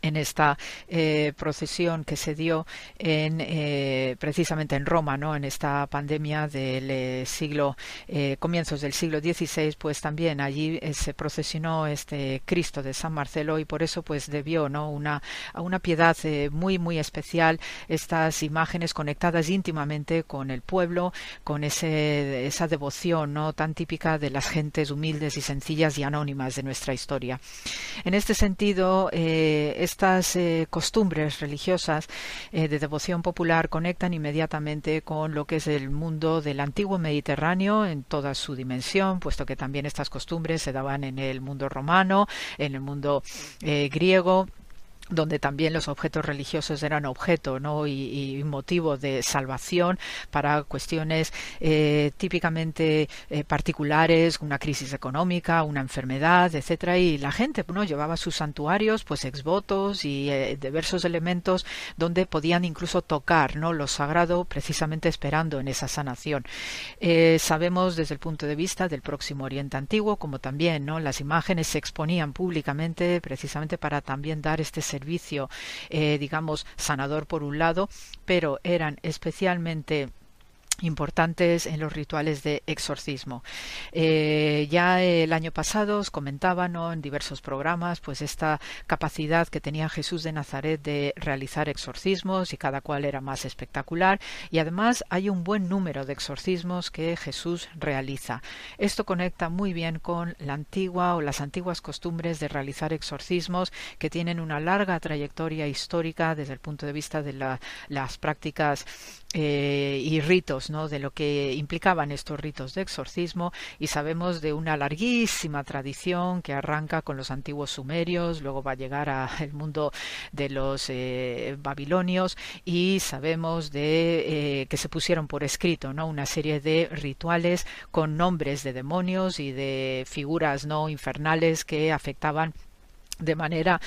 en esta eh, procesión que se dio en eh, precisamente en Roma, ¿no? En esta pandemia del eh, siglo comienzos del siglo XVI, pues también allí se procesionó este Cristo de San Marcelo y por eso pues debió, ¿no? Una a una piedad muy muy especial estas imágenes conectadas íntimamente con el pueblo, con ese esa devoción, ¿no? Tan típica de las gentes humildes y sencillas y anónimas de nuestra historia. En este sentido, estas eh, costumbres religiosas eh, de devoción popular conectan inmediatamente con lo que es el mundo del antiguo Mediterráneo en toda su dimensión, puesto que también estas costumbres se daban en el mundo romano, en el mundo eh, griego donde también los objetos religiosos eran objeto ¿no? y, motivo de salvación para cuestiones eh, típicamente eh, particulares, una crisis económica, una enfermedad, etcétera, y la gente ¿no? llevaba sus santuarios, pues exvotos y eh, diversos elementos donde podían incluso tocar ¿no? lo sagrado, precisamente esperando en esa sanación. sabemos desde el punto de vista del próximo Oriente Antiguo, como también ¿no? las imágenes se exponían públicamente precisamente para también dar este servicio, eh, digamos, sanador por un lado, pero eran especialmente importantes en los rituales de exorcismo. Eh, ya el año pasado os comentaba en diversos programas pues esta capacidad que tenía Jesús de Nazaret de realizar exorcismos y cada cual era más espectacular y además hay un buen número de exorcismos que Jesús realiza. Esto conecta muy bien con la antigua o las antiguas costumbres de realizar exorcismos que tienen una larga trayectoria histórica desde el punto de vista de las prácticas eh, y ritos, ¿no? De lo que implicaban estos ritos de exorcismo y sabemos de una larguísima tradición que arranca con los antiguos sumerios, luego va a llegar al mundo de los eh, babilonios y sabemos de eh, que se pusieron por escrito, ¿no? Una serie de rituales con nombres de demonios y de figuras no infernales que afectaban de manera,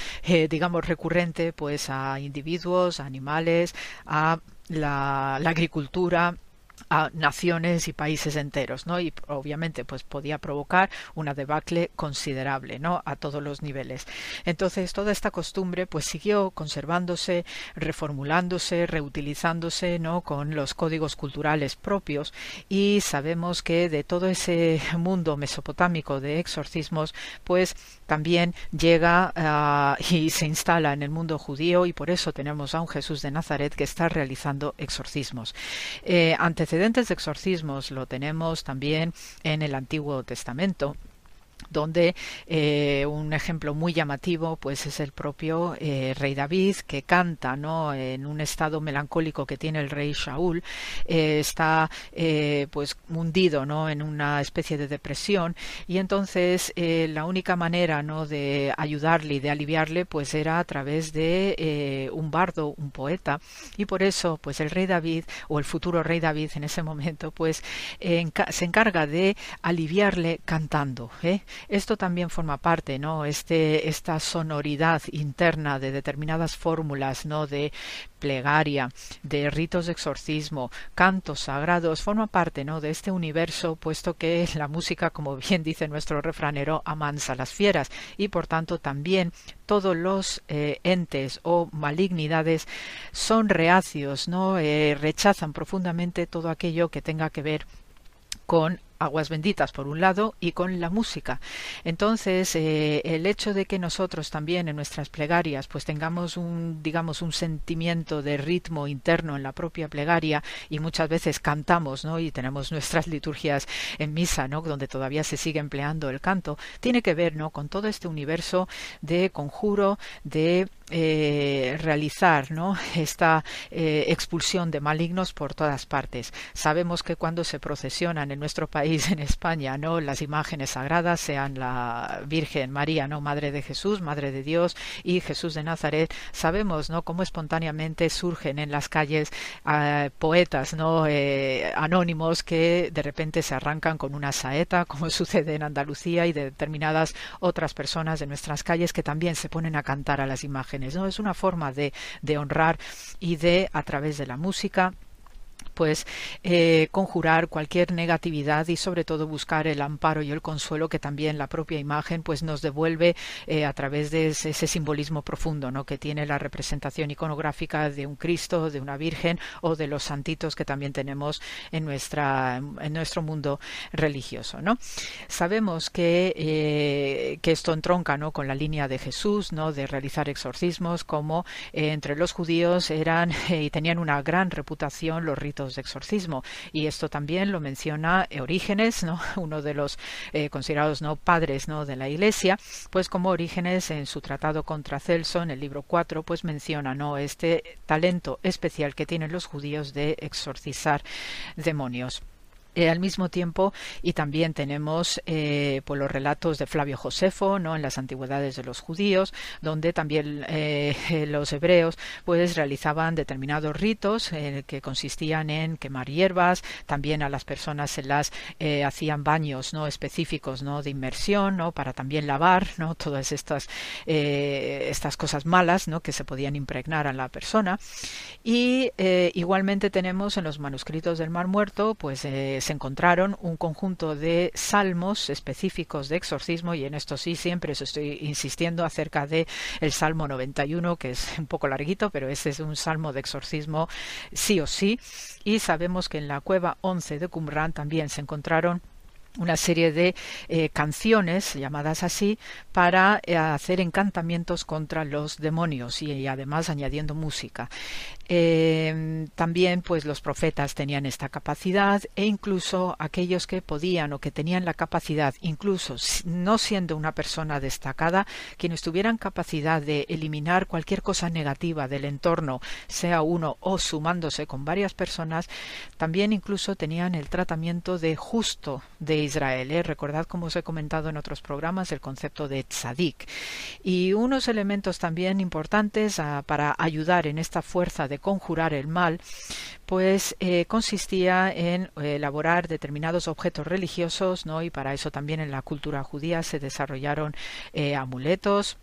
digamos, recurrente, pues a individuos, a animales, a la, la agricultura a naciones y países enteros, ¿no? Y obviamente pues podía provocar una debacle considerable, ¿no? A todos los niveles. Entonces toda esta costumbre pues siguió conservándose, reformulándose, reutilizándose, ¿no? Con los códigos culturales propios y sabemos que de todo ese mundo mesopotámico de exorcismos pues también llega ah, y se instala en el mundo judío y por eso tenemos a un Jesús de Nazaret que está realizando exorcismos. Eh, antecedentes de exorcismos lo tenemos también en el Antiguo Testamento donde eh, un ejemplo muy llamativo pues es el propio eh, rey David que canta no en un estado melancólico que tiene el rey Shaul eh, está pues hundido no en una especie de depresión. Y entonces la única manera no de ayudarle y de aliviarle pues era a través de un bardo un poeta. Y por eso pues el rey David o el futuro rey David en ese momento pues se encarga de aliviarle cantando ¿eh? Esto también forma parte, ¿no? Este, esta sonoridad interna de determinadas fórmulas, ¿no? De plegaria, de ritos de exorcismo, cantos sagrados, forma parte, ¿no? De este universo, puesto que la música, como bien dice nuestro refranero, amansa las fieras y por tanto también todos los eh, entes o malignidades son reacios, ¿no? Eh, rechazan profundamente todo aquello que tenga que ver con aguas benditas por un lado y con la música. Entonces, eh, el hecho de que nosotros también en nuestras plegarias pues tengamos un digamos un sentimiento de ritmo interno en la propia plegaria y muchas veces cantamos, ¿no? y tenemos nuestras *laughs* liturgias en misa, ¿no? donde todavía se sigue empleando el canto, tiene que ver, ¿no? con todo este universo de conjuro, de eh, realizar ¿no? *laughs* esta eh, expulsión de malignos por todas partes. Sabemos que cuando se procesionan en nuestro país en España, ¿no? Las imágenes sagradas sean la Virgen María, ¿no? Madre de Jesús, Madre de Dios y Jesús de Nazaret. Sabemos, ¿no? Cómo espontáneamente surgen en las calles ah, poetas, ¿no? Eh, anónimos que de repente se arrancan con una saeta, como *laughs* sucede en Andalucía y de determinadas otras personas de nuestras calles que también se ponen a cantar a las imágenes, ¿no? Es una forma de, de honrar y de, a través de la música, pues conjurar cualquier negatividad y sobre todo buscar el amparo y el consuelo que también la propia imagen pues nos devuelve eh, a través de ese, simbolismo profundo ¿no? que tiene la representación iconográfica de un Cristo, de una Virgen o de los santitos que también tenemos en nuestra en nuestro mundo religioso. ¿no? Sabemos que, eh, que esto entronca ¿no? con la línea de Jesús, ¿no? de realizar exorcismos, como entre los judíos eran *laughs* y tenían una gran reputación los ritos de exorcismo. Y esto también lo menciona Orígenes, ¿no? *laughs* uno de los eh, considerados no padres ¿no? de la Iglesia, pues como Orígenes en su tratado contra Celso, en el libro 4, pues menciona ¿no? este talento especial que tienen los judíos de exorcizar demonios. Eh, al mismo tiempo, y también tenemos eh, pues los relatos de Flavio Josefo, ¿no? en las antigüedades de los judíos, donde también eh, *laughs* los hebreos pues realizaban determinados ritos que consistían en quemar hierbas, también a las personas se las hacían baños no específicos no de inmersión, no para también lavar, no *laughs* todas estas estas cosas malas, no que se podían impregnar a la persona. Y igualmente tenemos en los manuscritos del Mar Muerto pues se encontraron un conjunto de salmos específicos de exorcismo y en esto sí siempre os estoy insistiendo acerca de el Salmo 91 que es un poco larguito pero ese es un salmo de exorcismo sí o sí. Y sabemos que en la cueva 11 de Qumran también se encontraron una serie de eh, canciones llamadas así para eh, hacer encantamientos contra los demonios y, además añadiendo música. Eh, también pues los profetas tenían esta capacidad e incluso aquellos que podían o que tenían la capacidad, incluso no siendo una persona destacada, quienes tuvieran capacidad de eliminar cualquier cosa negativa del entorno, sea uno o sumándose con varias personas, también incluso tenían el tratamiento de justo de Israel. ¿eh? Recordad como os he comentado en otros programas el concepto de tzadik. Y unos elementos también importantes ah, para ayudar en esta fuerza de conjurar el mal, pues eh, consistía en eh, elaborar determinados objetos religiosos, ¿no? Y para eso también en la cultura judía se desarrollaron amuletos,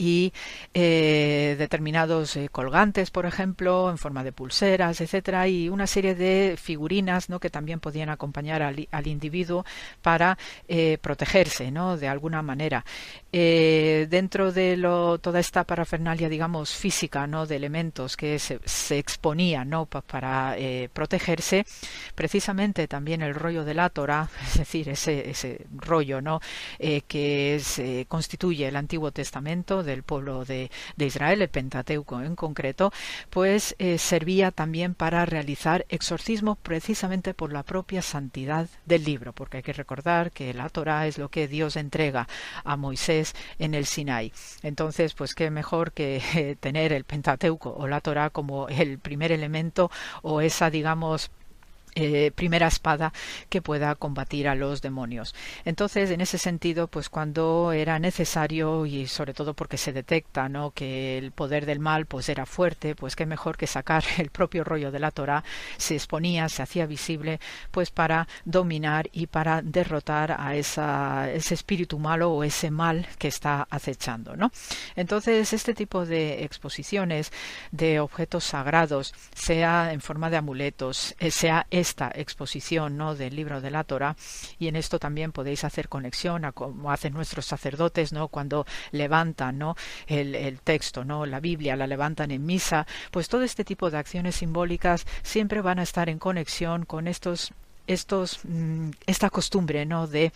y eh, determinados eh, colgantes, por ejemplo, en forma de pulseras, etcétera, y una serie de figurinas, ¿no? que también podían acompañar al, individuo para eh, protegerse, ¿no? de alguna manera. dentro de lo, toda esta parafernalia, digamos, física, ¿no? de elementos que se, se exponían, ¿no? para protegerse, precisamente también el rollo de la Torah, *laughs* es decir, ese, ese rollo, ¿no? que se constituye el Antiguo Testamento del pueblo de, Israel, el Pentateuco en concreto, pues eh, servía también para realizar exorcismo precisamente por la propia santidad del libro, porque hay que recordar que la Torah es lo que Dios entrega a Moisés en el Sinai. Entonces, pues qué mejor que eh, tener el Pentateuco o la Torah como el primer elemento o esa, digamos, eh, primera espada que pueda combatir a los demonios. Entonces, en ese sentido, pues cuando era necesario y sobre todo porque se detecta, ¿no? que el poder del mal pues era fuerte, pues qué mejor que sacar *laughs* el propio rollo de la Torah, se exponía, se hacía visible, pues para dominar y para derrotar a ese espíritu malo o ese mal que está acechando, ¿no? Entonces, este tipo de exposiciones de objetos sagrados, sea en forma de amuletos, eh, sea esta exposición ¿no? del libro de la Torah y en esto también podéis hacer conexión a como hacen nuestros sacerdotes ¿no? cuando levantan ¿no? el, el texto, ¿no? la Biblia, la levantan en misa, pues todo este tipo de acciones simbólicas siempre van a estar en conexión con estos estos, mm, esta costumbre ¿no? de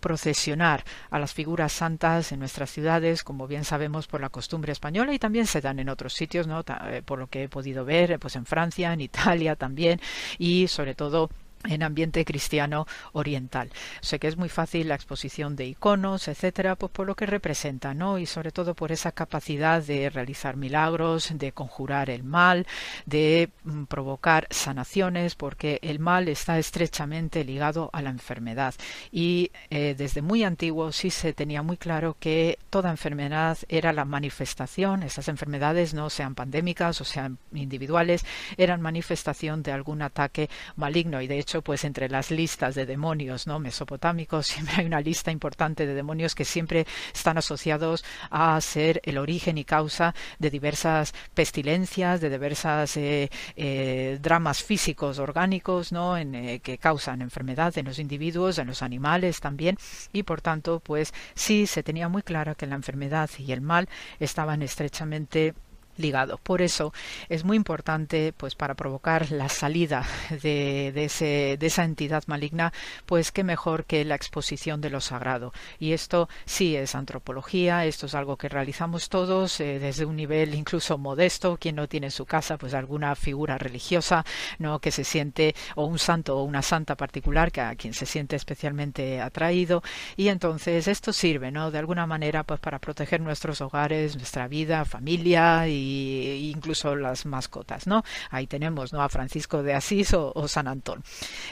procesionar a las figuras santas en nuestras ciudades, como bien sabemos por la costumbre española y también se dan en otros sitios, ¿no? Eh, por lo que he podido ver, pues en Francia, en Italia también y sobre todo en ambiente cristiano oriental. Sé que es muy fácil la exposición de iconos, etcétera, pues por lo que representa, ¿no? Y sobre todo por esa capacidad de realizar milagros, de conjurar el mal, de mm, provocar sanaciones, porque el mal está estrechamente ligado a la enfermedad. Y eh, desde muy antiguo sí se tenía muy claro que toda enfermedad era la manifestación, esas enfermedades no sean pandémicas o sean individuales, eran manifestación de algún ataque maligno. Y de hecho pues entre las listas de demonios no mesopotámicos *laughs* siempre hay una lista importante de demonios que siempre están asociados a ser el origen y causa de diversas pestilencias, de diversas eh, eh, dramas físicos orgánicos, ¿no? En, eh, que causan enfermedad en los individuos, en los animales también, y por tanto, pues sí se tenía muy claro que la enfermedad y el mal estaban estrechamente ligado. Por eso es muy importante, pues para provocar la salida de, ese, de esa entidad maligna, pues qué mejor que la exposición de lo sagrado. Y esto sí es antropología, esto es algo que realizamos todos eh, desde un nivel incluso modesto, quien no tiene en su casa pues alguna figura religiosa, no que se siente o un santo o una santa particular que a quien se siente especialmente atraído y entonces esto sirve, ¿no? De alguna manera pues para proteger nuestros hogares, nuestra vida, familia y incluso las mascotas, ¿no? Ahí tenemos, ¿no? A Francisco de Asís o, San Antón.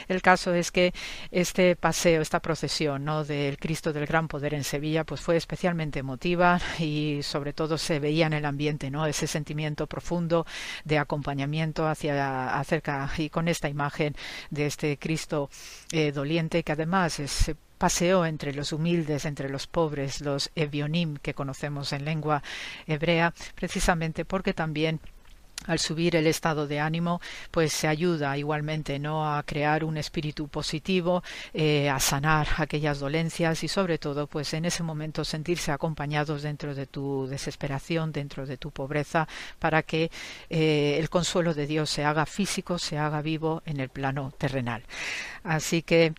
El caso es que este paseo, esta procesión, ¿no? Del Cristo del Gran Poder en Sevilla, pues fue especialmente emotiva y sobre todo se veía en el ambiente, ¿no? Ese sentimiento profundo de acompañamiento hacia acerca y con esta imagen de este Cristo eh, doliente que además es paseó entre los humildes, entre los pobres, los evionim que conocemos en lengua hebrea, precisamente porque también al subir el estado de ánimo, pues se ayuda igualmente no a crear un espíritu positivo, eh, a sanar aquellas dolencias y sobre todo, pues en ese momento sentirse acompañados dentro de tu desesperación, dentro de tu pobreza, para que eh, el consuelo de Dios se haga físico, se haga vivo en el plano terrenal. Así que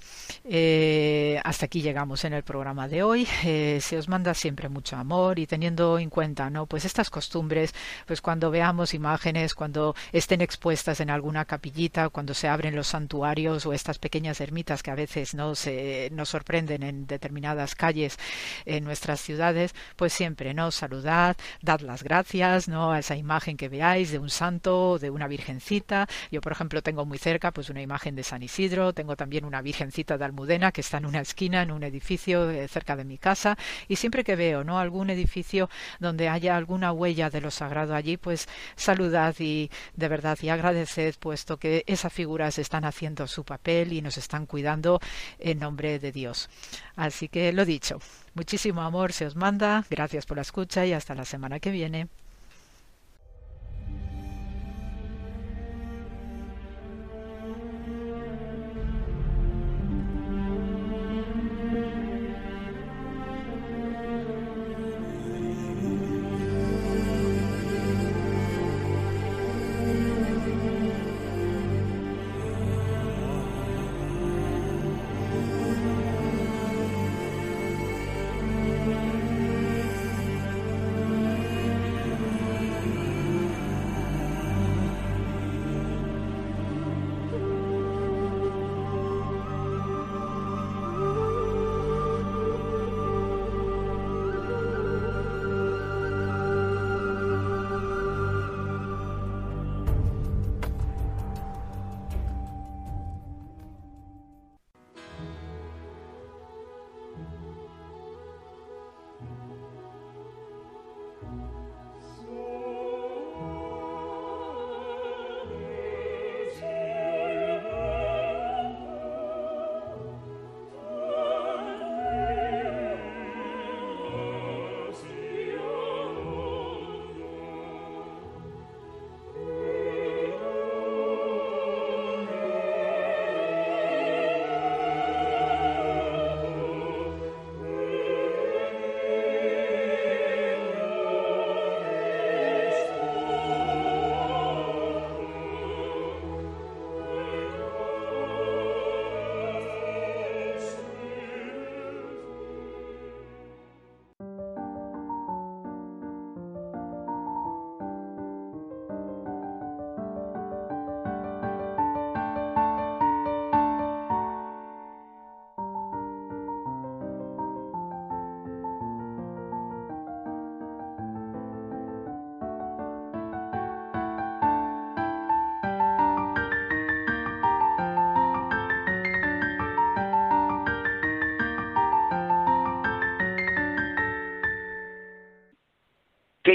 eh, hasta aquí llegamos en el programa de hoy. se os manda siempre mucho amor y teniendo en cuenta, no, pues estas costumbres, pues cuando veamos imágenes cuando estén expuestas en alguna capillita, cuando se abren los santuarios o estas pequeñas ermitas que a veces no se nos sorprenden en determinadas calles en nuestras ciudades, pues siempre no saludad, dad las gracias, no a esa imagen que veáis de un santo, de una virgencita. Yo, por ejemplo, tengo muy cerca pues una imagen de San Isidro, tengo también una virgencita de Almudena que está en una esquina en un edificio eh, cerca de mi casa. Y siempre que veo, no algún edificio donde haya alguna huella de lo sagrado allí, pues saludad y de verdad y agradeced puesto que esas figuras están haciendo su papel y nos están cuidando en nombre de Dios. Así que lo dicho, muchísimo amor se os manda, gracias por la escucha y hasta la semana que viene.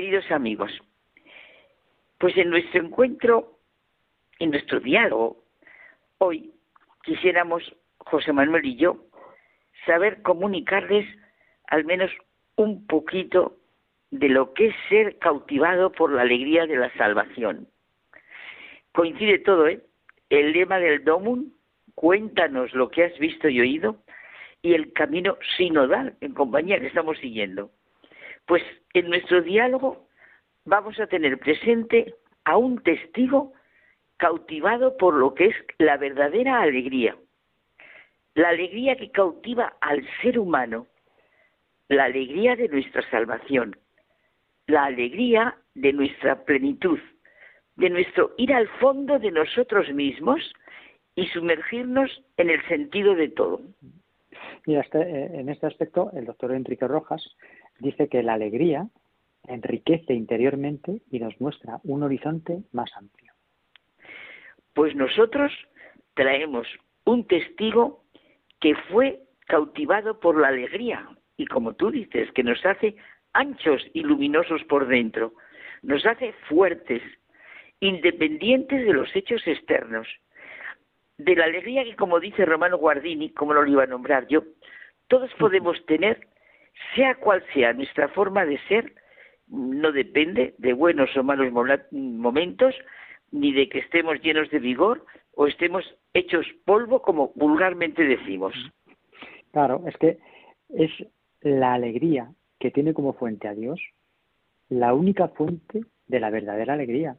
Queridos amigos, pues en nuestro encuentro, en nuestro diálogo, hoy quisiéramos, José Manuel y yo, saber comunicarles al menos un poquito de lo que es ser cautivado por la alegría de la salvación. Coincide todo, ¿eh? El lema del Domum, cuéntanos lo que has visto y oído, y el camino sinodal en compañía que estamos siguiendo. Pues en nuestro diálogo vamos a tener presente a un testigo cautivado por lo que es la verdadera alegría, la alegría que cautiva al ser humano, la alegría de nuestra salvación, la alegría de nuestra plenitud, de nuestro ir al fondo de nosotros mismos y sumergirnos en el sentido de todo. Este, eh, en este aspecto, el doctor Enrique Rojas dice que la alegría enriquece interiormente y nos muestra un horizonte más amplio. Pues nosotros traemos un testigo que fue cautivado por la alegría y como tú dices, que nos hace anchos y luminosos por dentro, nos hace fuertes, independientes de los hechos externos, de la alegría que, como dice Romano Guardini, como lo iba a nombrar yo, todos podemos tener, sea cual sea nuestra forma de ser, no depende de buenos o malos momentos, ni de que estemos llenos de vigor o estemos hechos polvo, como vulgarmente decimos. Claro, es que es la alegría que tiene como fuente a Dios la única fuente de la verdadera alegría.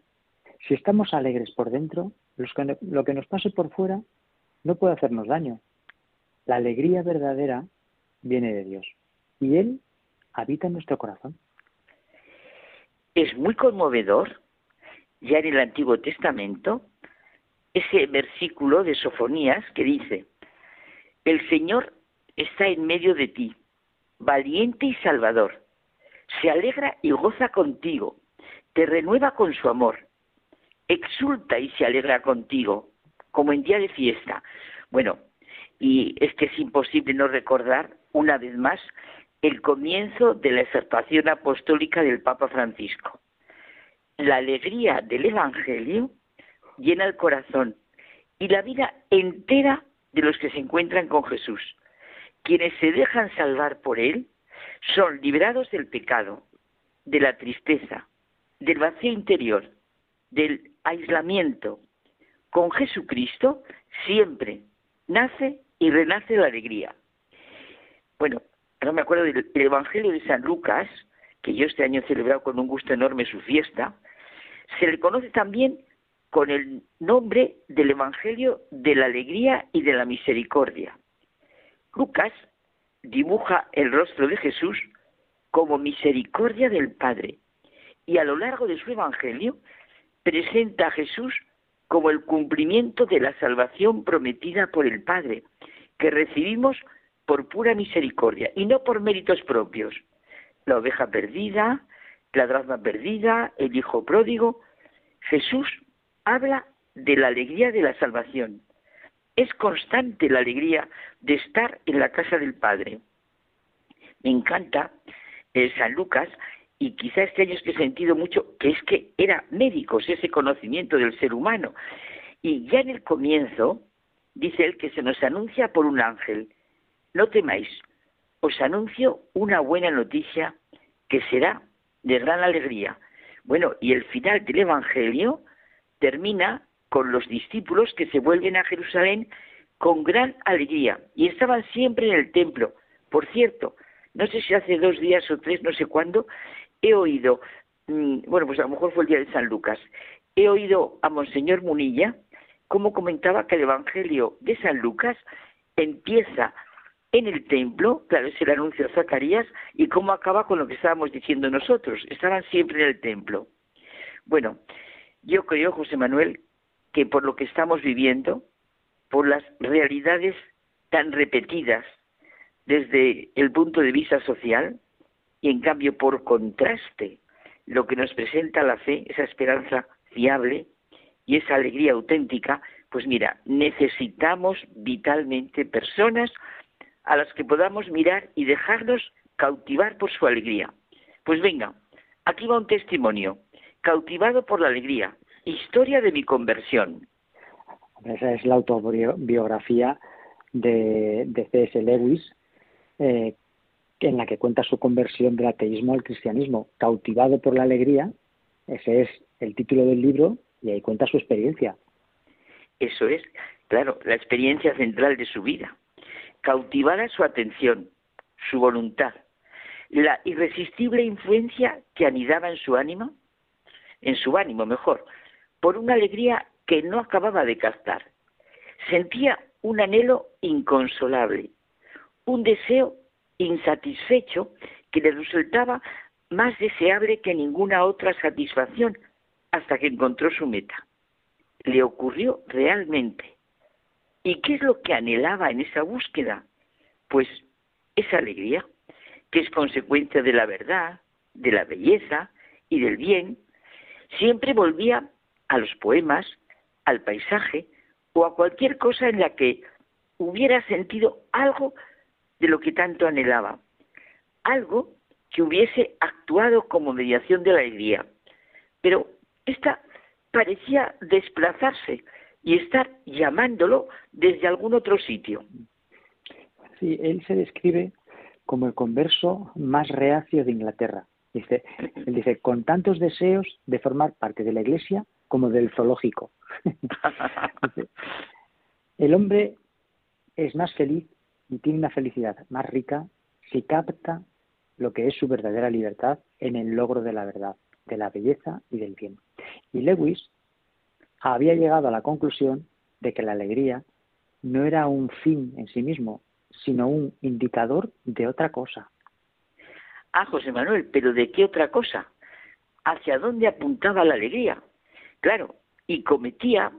Si estamos alegres por dentro, lo que nos pase por fuera no puede hacernos daño. La alegría verdadera viene de Dios y Él habita en nuestro corazón. Es muy conmovedor, ya en el Antiguo Testamento, ese versículo de Sofonías que dice, el Señor está en medio de ti, valiente y salvador, se alegra y goza contigo, te renueva con su amor, exulta y se alegra contigo, como en día de fiesta. Bueno, y es que es imposible no recordar una vez más el comienzo de la exhortación apostólica del Papa Francisco. La alegría del Evangelio llena el corazón y la vida entera de los que se encuentran con Jesús. Quienes se dejan salvar por Él son liberados del pecado, de la tristeza, del vacío interior, del aislamiento. Con Jesucristo siempre nace y renace la alegría. Bueno, ahora me acuerdo del Evangelio de San Lucas, que yo este año he celebrado con un gusto enorme su fiesta, se le conoce también con el nombre del Evangelio de la alegría y de la misericordia. Lucas dibuja el rostro de Jesús como misericordia del Padre y a lo largo de su Evangelio presenta a Jesús como el cumplimiento de la salvación prometida por el Padre, que recibimos por pura misericordia y no por méritos propios. La oveja perdida, la dracma perdida, el hijo pródigo. Jesús habla de la alegría de la salvación. Es constante la alegría de estar en la casa del Padre. Me encanta el San Lucas y quizá este año es que he sentido mucho que es que era médicos ese conocimiento del ser humano. Y ya en el comienzo dice él que se nos anuncia por un ángel. No temáis, os anuncio una buena noticia que será de gran alegría. Bueno, y el final del Evangelio termina con los discípulos que se vuelven a Jerusalén con gran alegría y estaban siempre en el templo. Por cierto, no sé si hace dos días o tres, no sé cuándo, he oído, mm, bueno, pues a lo mejor fue el día de San Lucas, he oído a Monseñor Munilla cómo comentaba que el Evangelio de San Lucas empieza en el templo, claro, es el anuncio de Zacarías, y cómo acaba con lo que estábamos diciendo nosotros, estaban siempre en el templo. Bueno, yo creo, José Manuel, que por lo que estamos viviendo, por las realidades tan repetidas desde el punto de vista social, y en cambio por contraste, lo que nos presenta la fe, esa esperanza fiable y esa alegría auténtica, pues mira, necesitamos vitalmente personas a las que podamos mirar y dejarnos cautivar por su alegría. Pues venga, aquí va un testimonio, cautivado por la alegría, historia de mi conversión. Esa es la autobiografía de, de C.S. Lewis, eh, en la que cuenta su conversión del ateísmo al cristianismo. Cautivado por la alegría, ese es el título del libro, y ahí cuenta su experiencia. Eso es, claro, la experiencia central de su vida. Cautivada su atención, su voluntad, la irresistible influencia que anidaba en su ánimo, en su ánimo mejor, por una alegría que no acababa de captar. Sentía un anhelo inconsolable, un deseo insatisfecho que le resultaba más deseable que ninguna otra satisfacción hasta que encontró su meta. Le ocurrió realmente. ¿Y qué es lo que anhelaba en esa búsqueda? Pues esa alegría, que es consecuencia de la verdad, de la belleza y del bien. Siempre volvía a los poemas, al paisaje o a cualquier cosa en la que hubiera sentido algo de lo que tanto anhelaba, algo que hubiese actuado como mediación de la alegría. Pero esta parecía desplazarse y estar llamándolo desde algún otro sitio. Sí, él se describe como el converso más reacio de Inglaterra. Dice, *laughs* él dice, con tantos deseos de formar parte de la iglesia como del zoológico. *laughs* el hombre es más feliz y tiene una felicidad más rica si capta lo que es su verdadera libertad en el logro de la verdad, de la belleza y del bien. Y Lewis había llegado a la conclusión de que la alegría no era un fin en sí mismo, sino un indicador de otra cosa. Ah, José Manuel, pero ¿de qué otra cosa? ¿Hacia dónde apuntaba la alegría? Claro, y cometía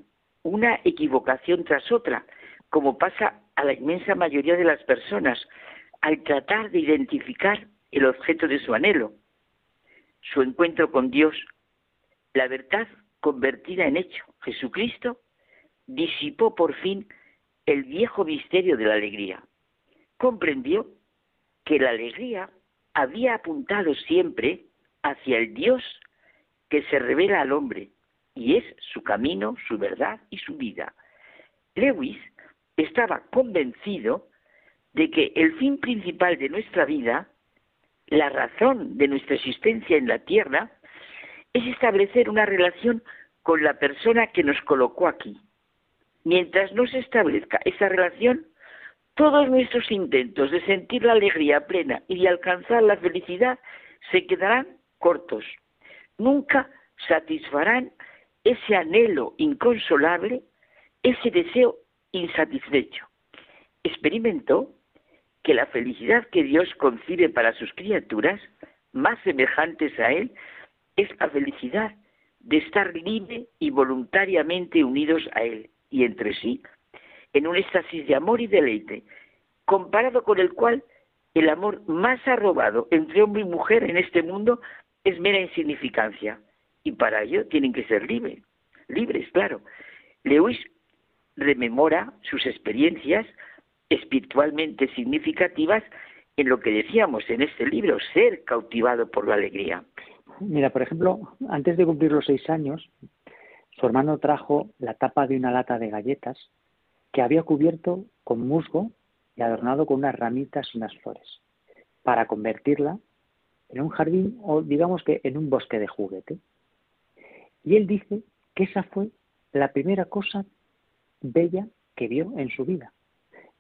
una equivocación tras otra, como pasa a la inmensa mayoría de las personas al tratar de identificar el objeto de su anhelo, su encuentro con Dios, la verdad convertida en hecho, Jesucristo, disipó por fin el viejo misterio de la alegría. Comprendió que la alegría había apuntado siempre hacia el Dios que se revela al hombre y es su camino, su verdad y su vida. Lewis estaba convencido de que el fin principal de nuestra vida, la razón de nuestra existencia en la tierra, es establecer una relación con la persona que nos colocó aquí. Mientras no se establezca esa relación, todos nuestros intentos de sentir la alegría plena y de alcanzar la felicidad se quedarán cortos. Nunca satisfarán ese anhelo inconsolable, ese deseo insatisfecho. Experimentó que la felicidad que Dios concibe para sus criaturas, más semejantes a Él, es la felicidad de estar libre y voluntariamente unidos a Él y entre sí, en un éxtasis de amor y deleite, comparado con el cual el amor más arrobado entre hombre y mujer en este mundo es mera insignificancia, y para ello tienen que ser libres, libres, claro. Lewis rememora sus experiencias espiritualmente significativas en lo que decíamos en este libro, ser cautivado por la alegría. Mira, por ejemplo, antes de cumplir los seis años, su hermano trajo la tapa de una lata de galletas que había cubierto con musgo y adornado con unas ramitas y unas flores, para convertirla en un jardín o digamos que en un bosque de juguete. Y él dice que esa fue la primera cosa bella que vio en su vida.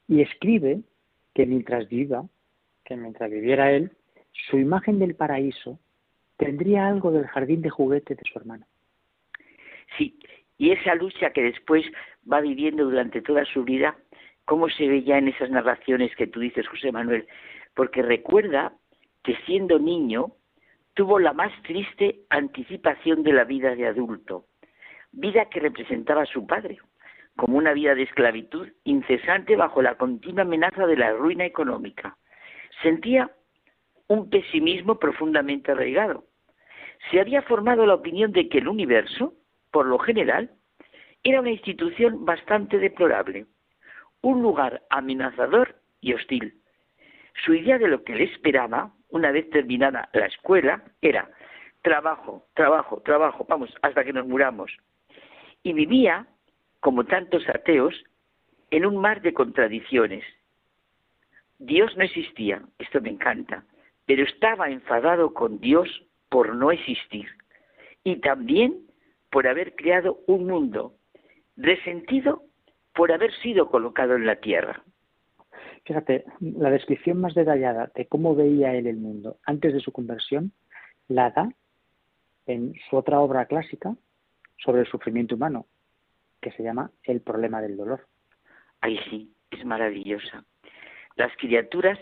Y escribe que mientras viva, que mientras viviera él, su imagen del paraíso tendría algo del jardín de juguete de su hermano. Sí, y esa lucha que después va viviendo durante toda su vida, ¿cómo se ve ya en esas narraciones que tú dices, José Manuel? Porque recuerda que siendo niño tuvo la más triste anticipación de la vida de adulto, vida que representaba a su padre, como una vida de esclavitud incesante bajo la continua amenaza de la ruina económica. Sentía un pesimismo profundamente arraigado. Se había formado la opinión de que el universo, por lo general, era una institución bastante deplorable, un lugar amenazador y hostil. Su idea de lo que le esperaba, una vez terminada la escuela, era trabajo, trabajo, trabajo, vamos, hasta que nos muramos. Y vivía como tantos ateos, en un mar de contradicciones. Dios no existía, esto me encanta, pero estaba enfadado con Dios por no existir y también por haber creado un mundo resentido por haber sido colocado en la tierra. Fíjate, la descripción más detallada de cómo veía él el mundo antes de su conversión la da en su otra obra clásica sobre el sufrimiento humano, que se llama El problema del dolor. Ay, sí, es maravillosa. Las criaturas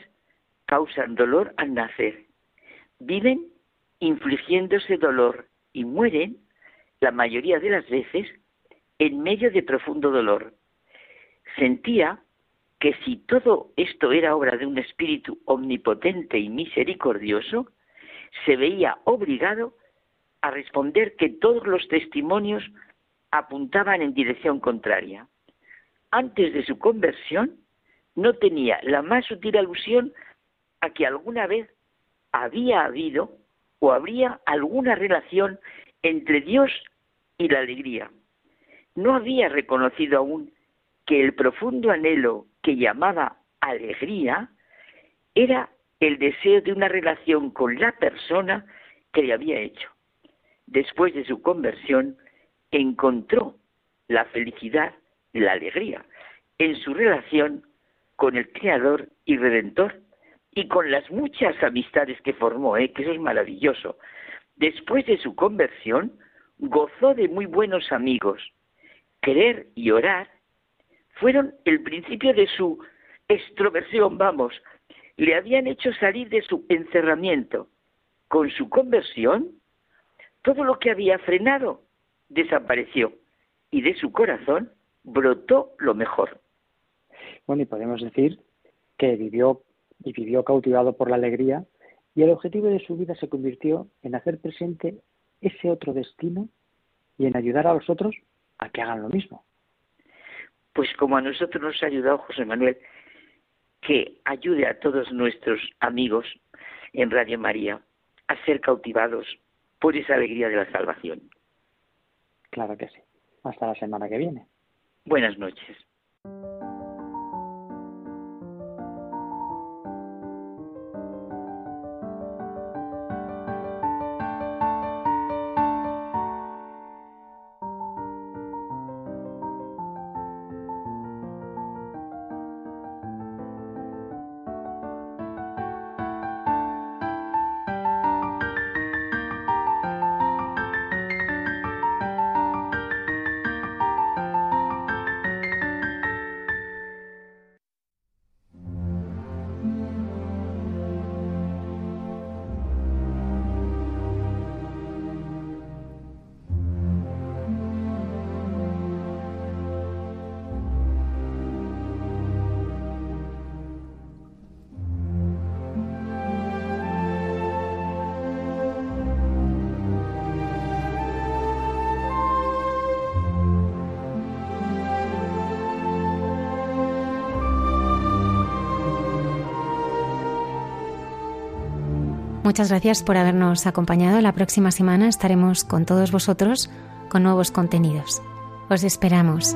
causan dolor al nacer, viven infligiéndose dolor y mueren, la mayoría de las veces, en medio de profundo dolor. Sentía que si todo esto era obra de un espíritu omnipotente y misericordioso, se veía obligado a responder que todos los testimonios apuntaban en dirección contraria. Antes de su conversión, no tenía la más sutil alusión a que alguna vez había habido o habría alguna relación entre Dios y la alegría. No había reconocido aún que el profundo anhelo que llamaba alegría era el deseo de una relación con la persona que le había hecho. Después de su conversión, encontró la felicidad, la alegría, en su relación con el Creador y Redentor y con las muchas amistades que formó, ¿eh? que eso es maravilloso. Después de su conversión, gozó de muy buenos amigos. Querer y orar fueron el principio de su extroversión, vamos, le habían hecho salir de su encerramiento. Con su conversión, todo lo que había frenado desapareció y de su corazón brotó lo mejor. Bueno, y podemos decir que vivió y vivió cautivado por la alegría y el objetivo de su vida se convirtió en hacer presente ese otro destino y en ayudar a los otros a que hagan lo mismo. Pues como a nosotros nos ha ayudado José Manuel, que ayude a todos nuestros amigos en Radio María a ser cautivados por esa alegría de la salvación. Claro que sí. Hasta la semana que viene. Buenas noches. Muchas gracias por habernos acompañado. La próxima semana estaremos con todos vosotros con nuevos contenidos. Os esperamos.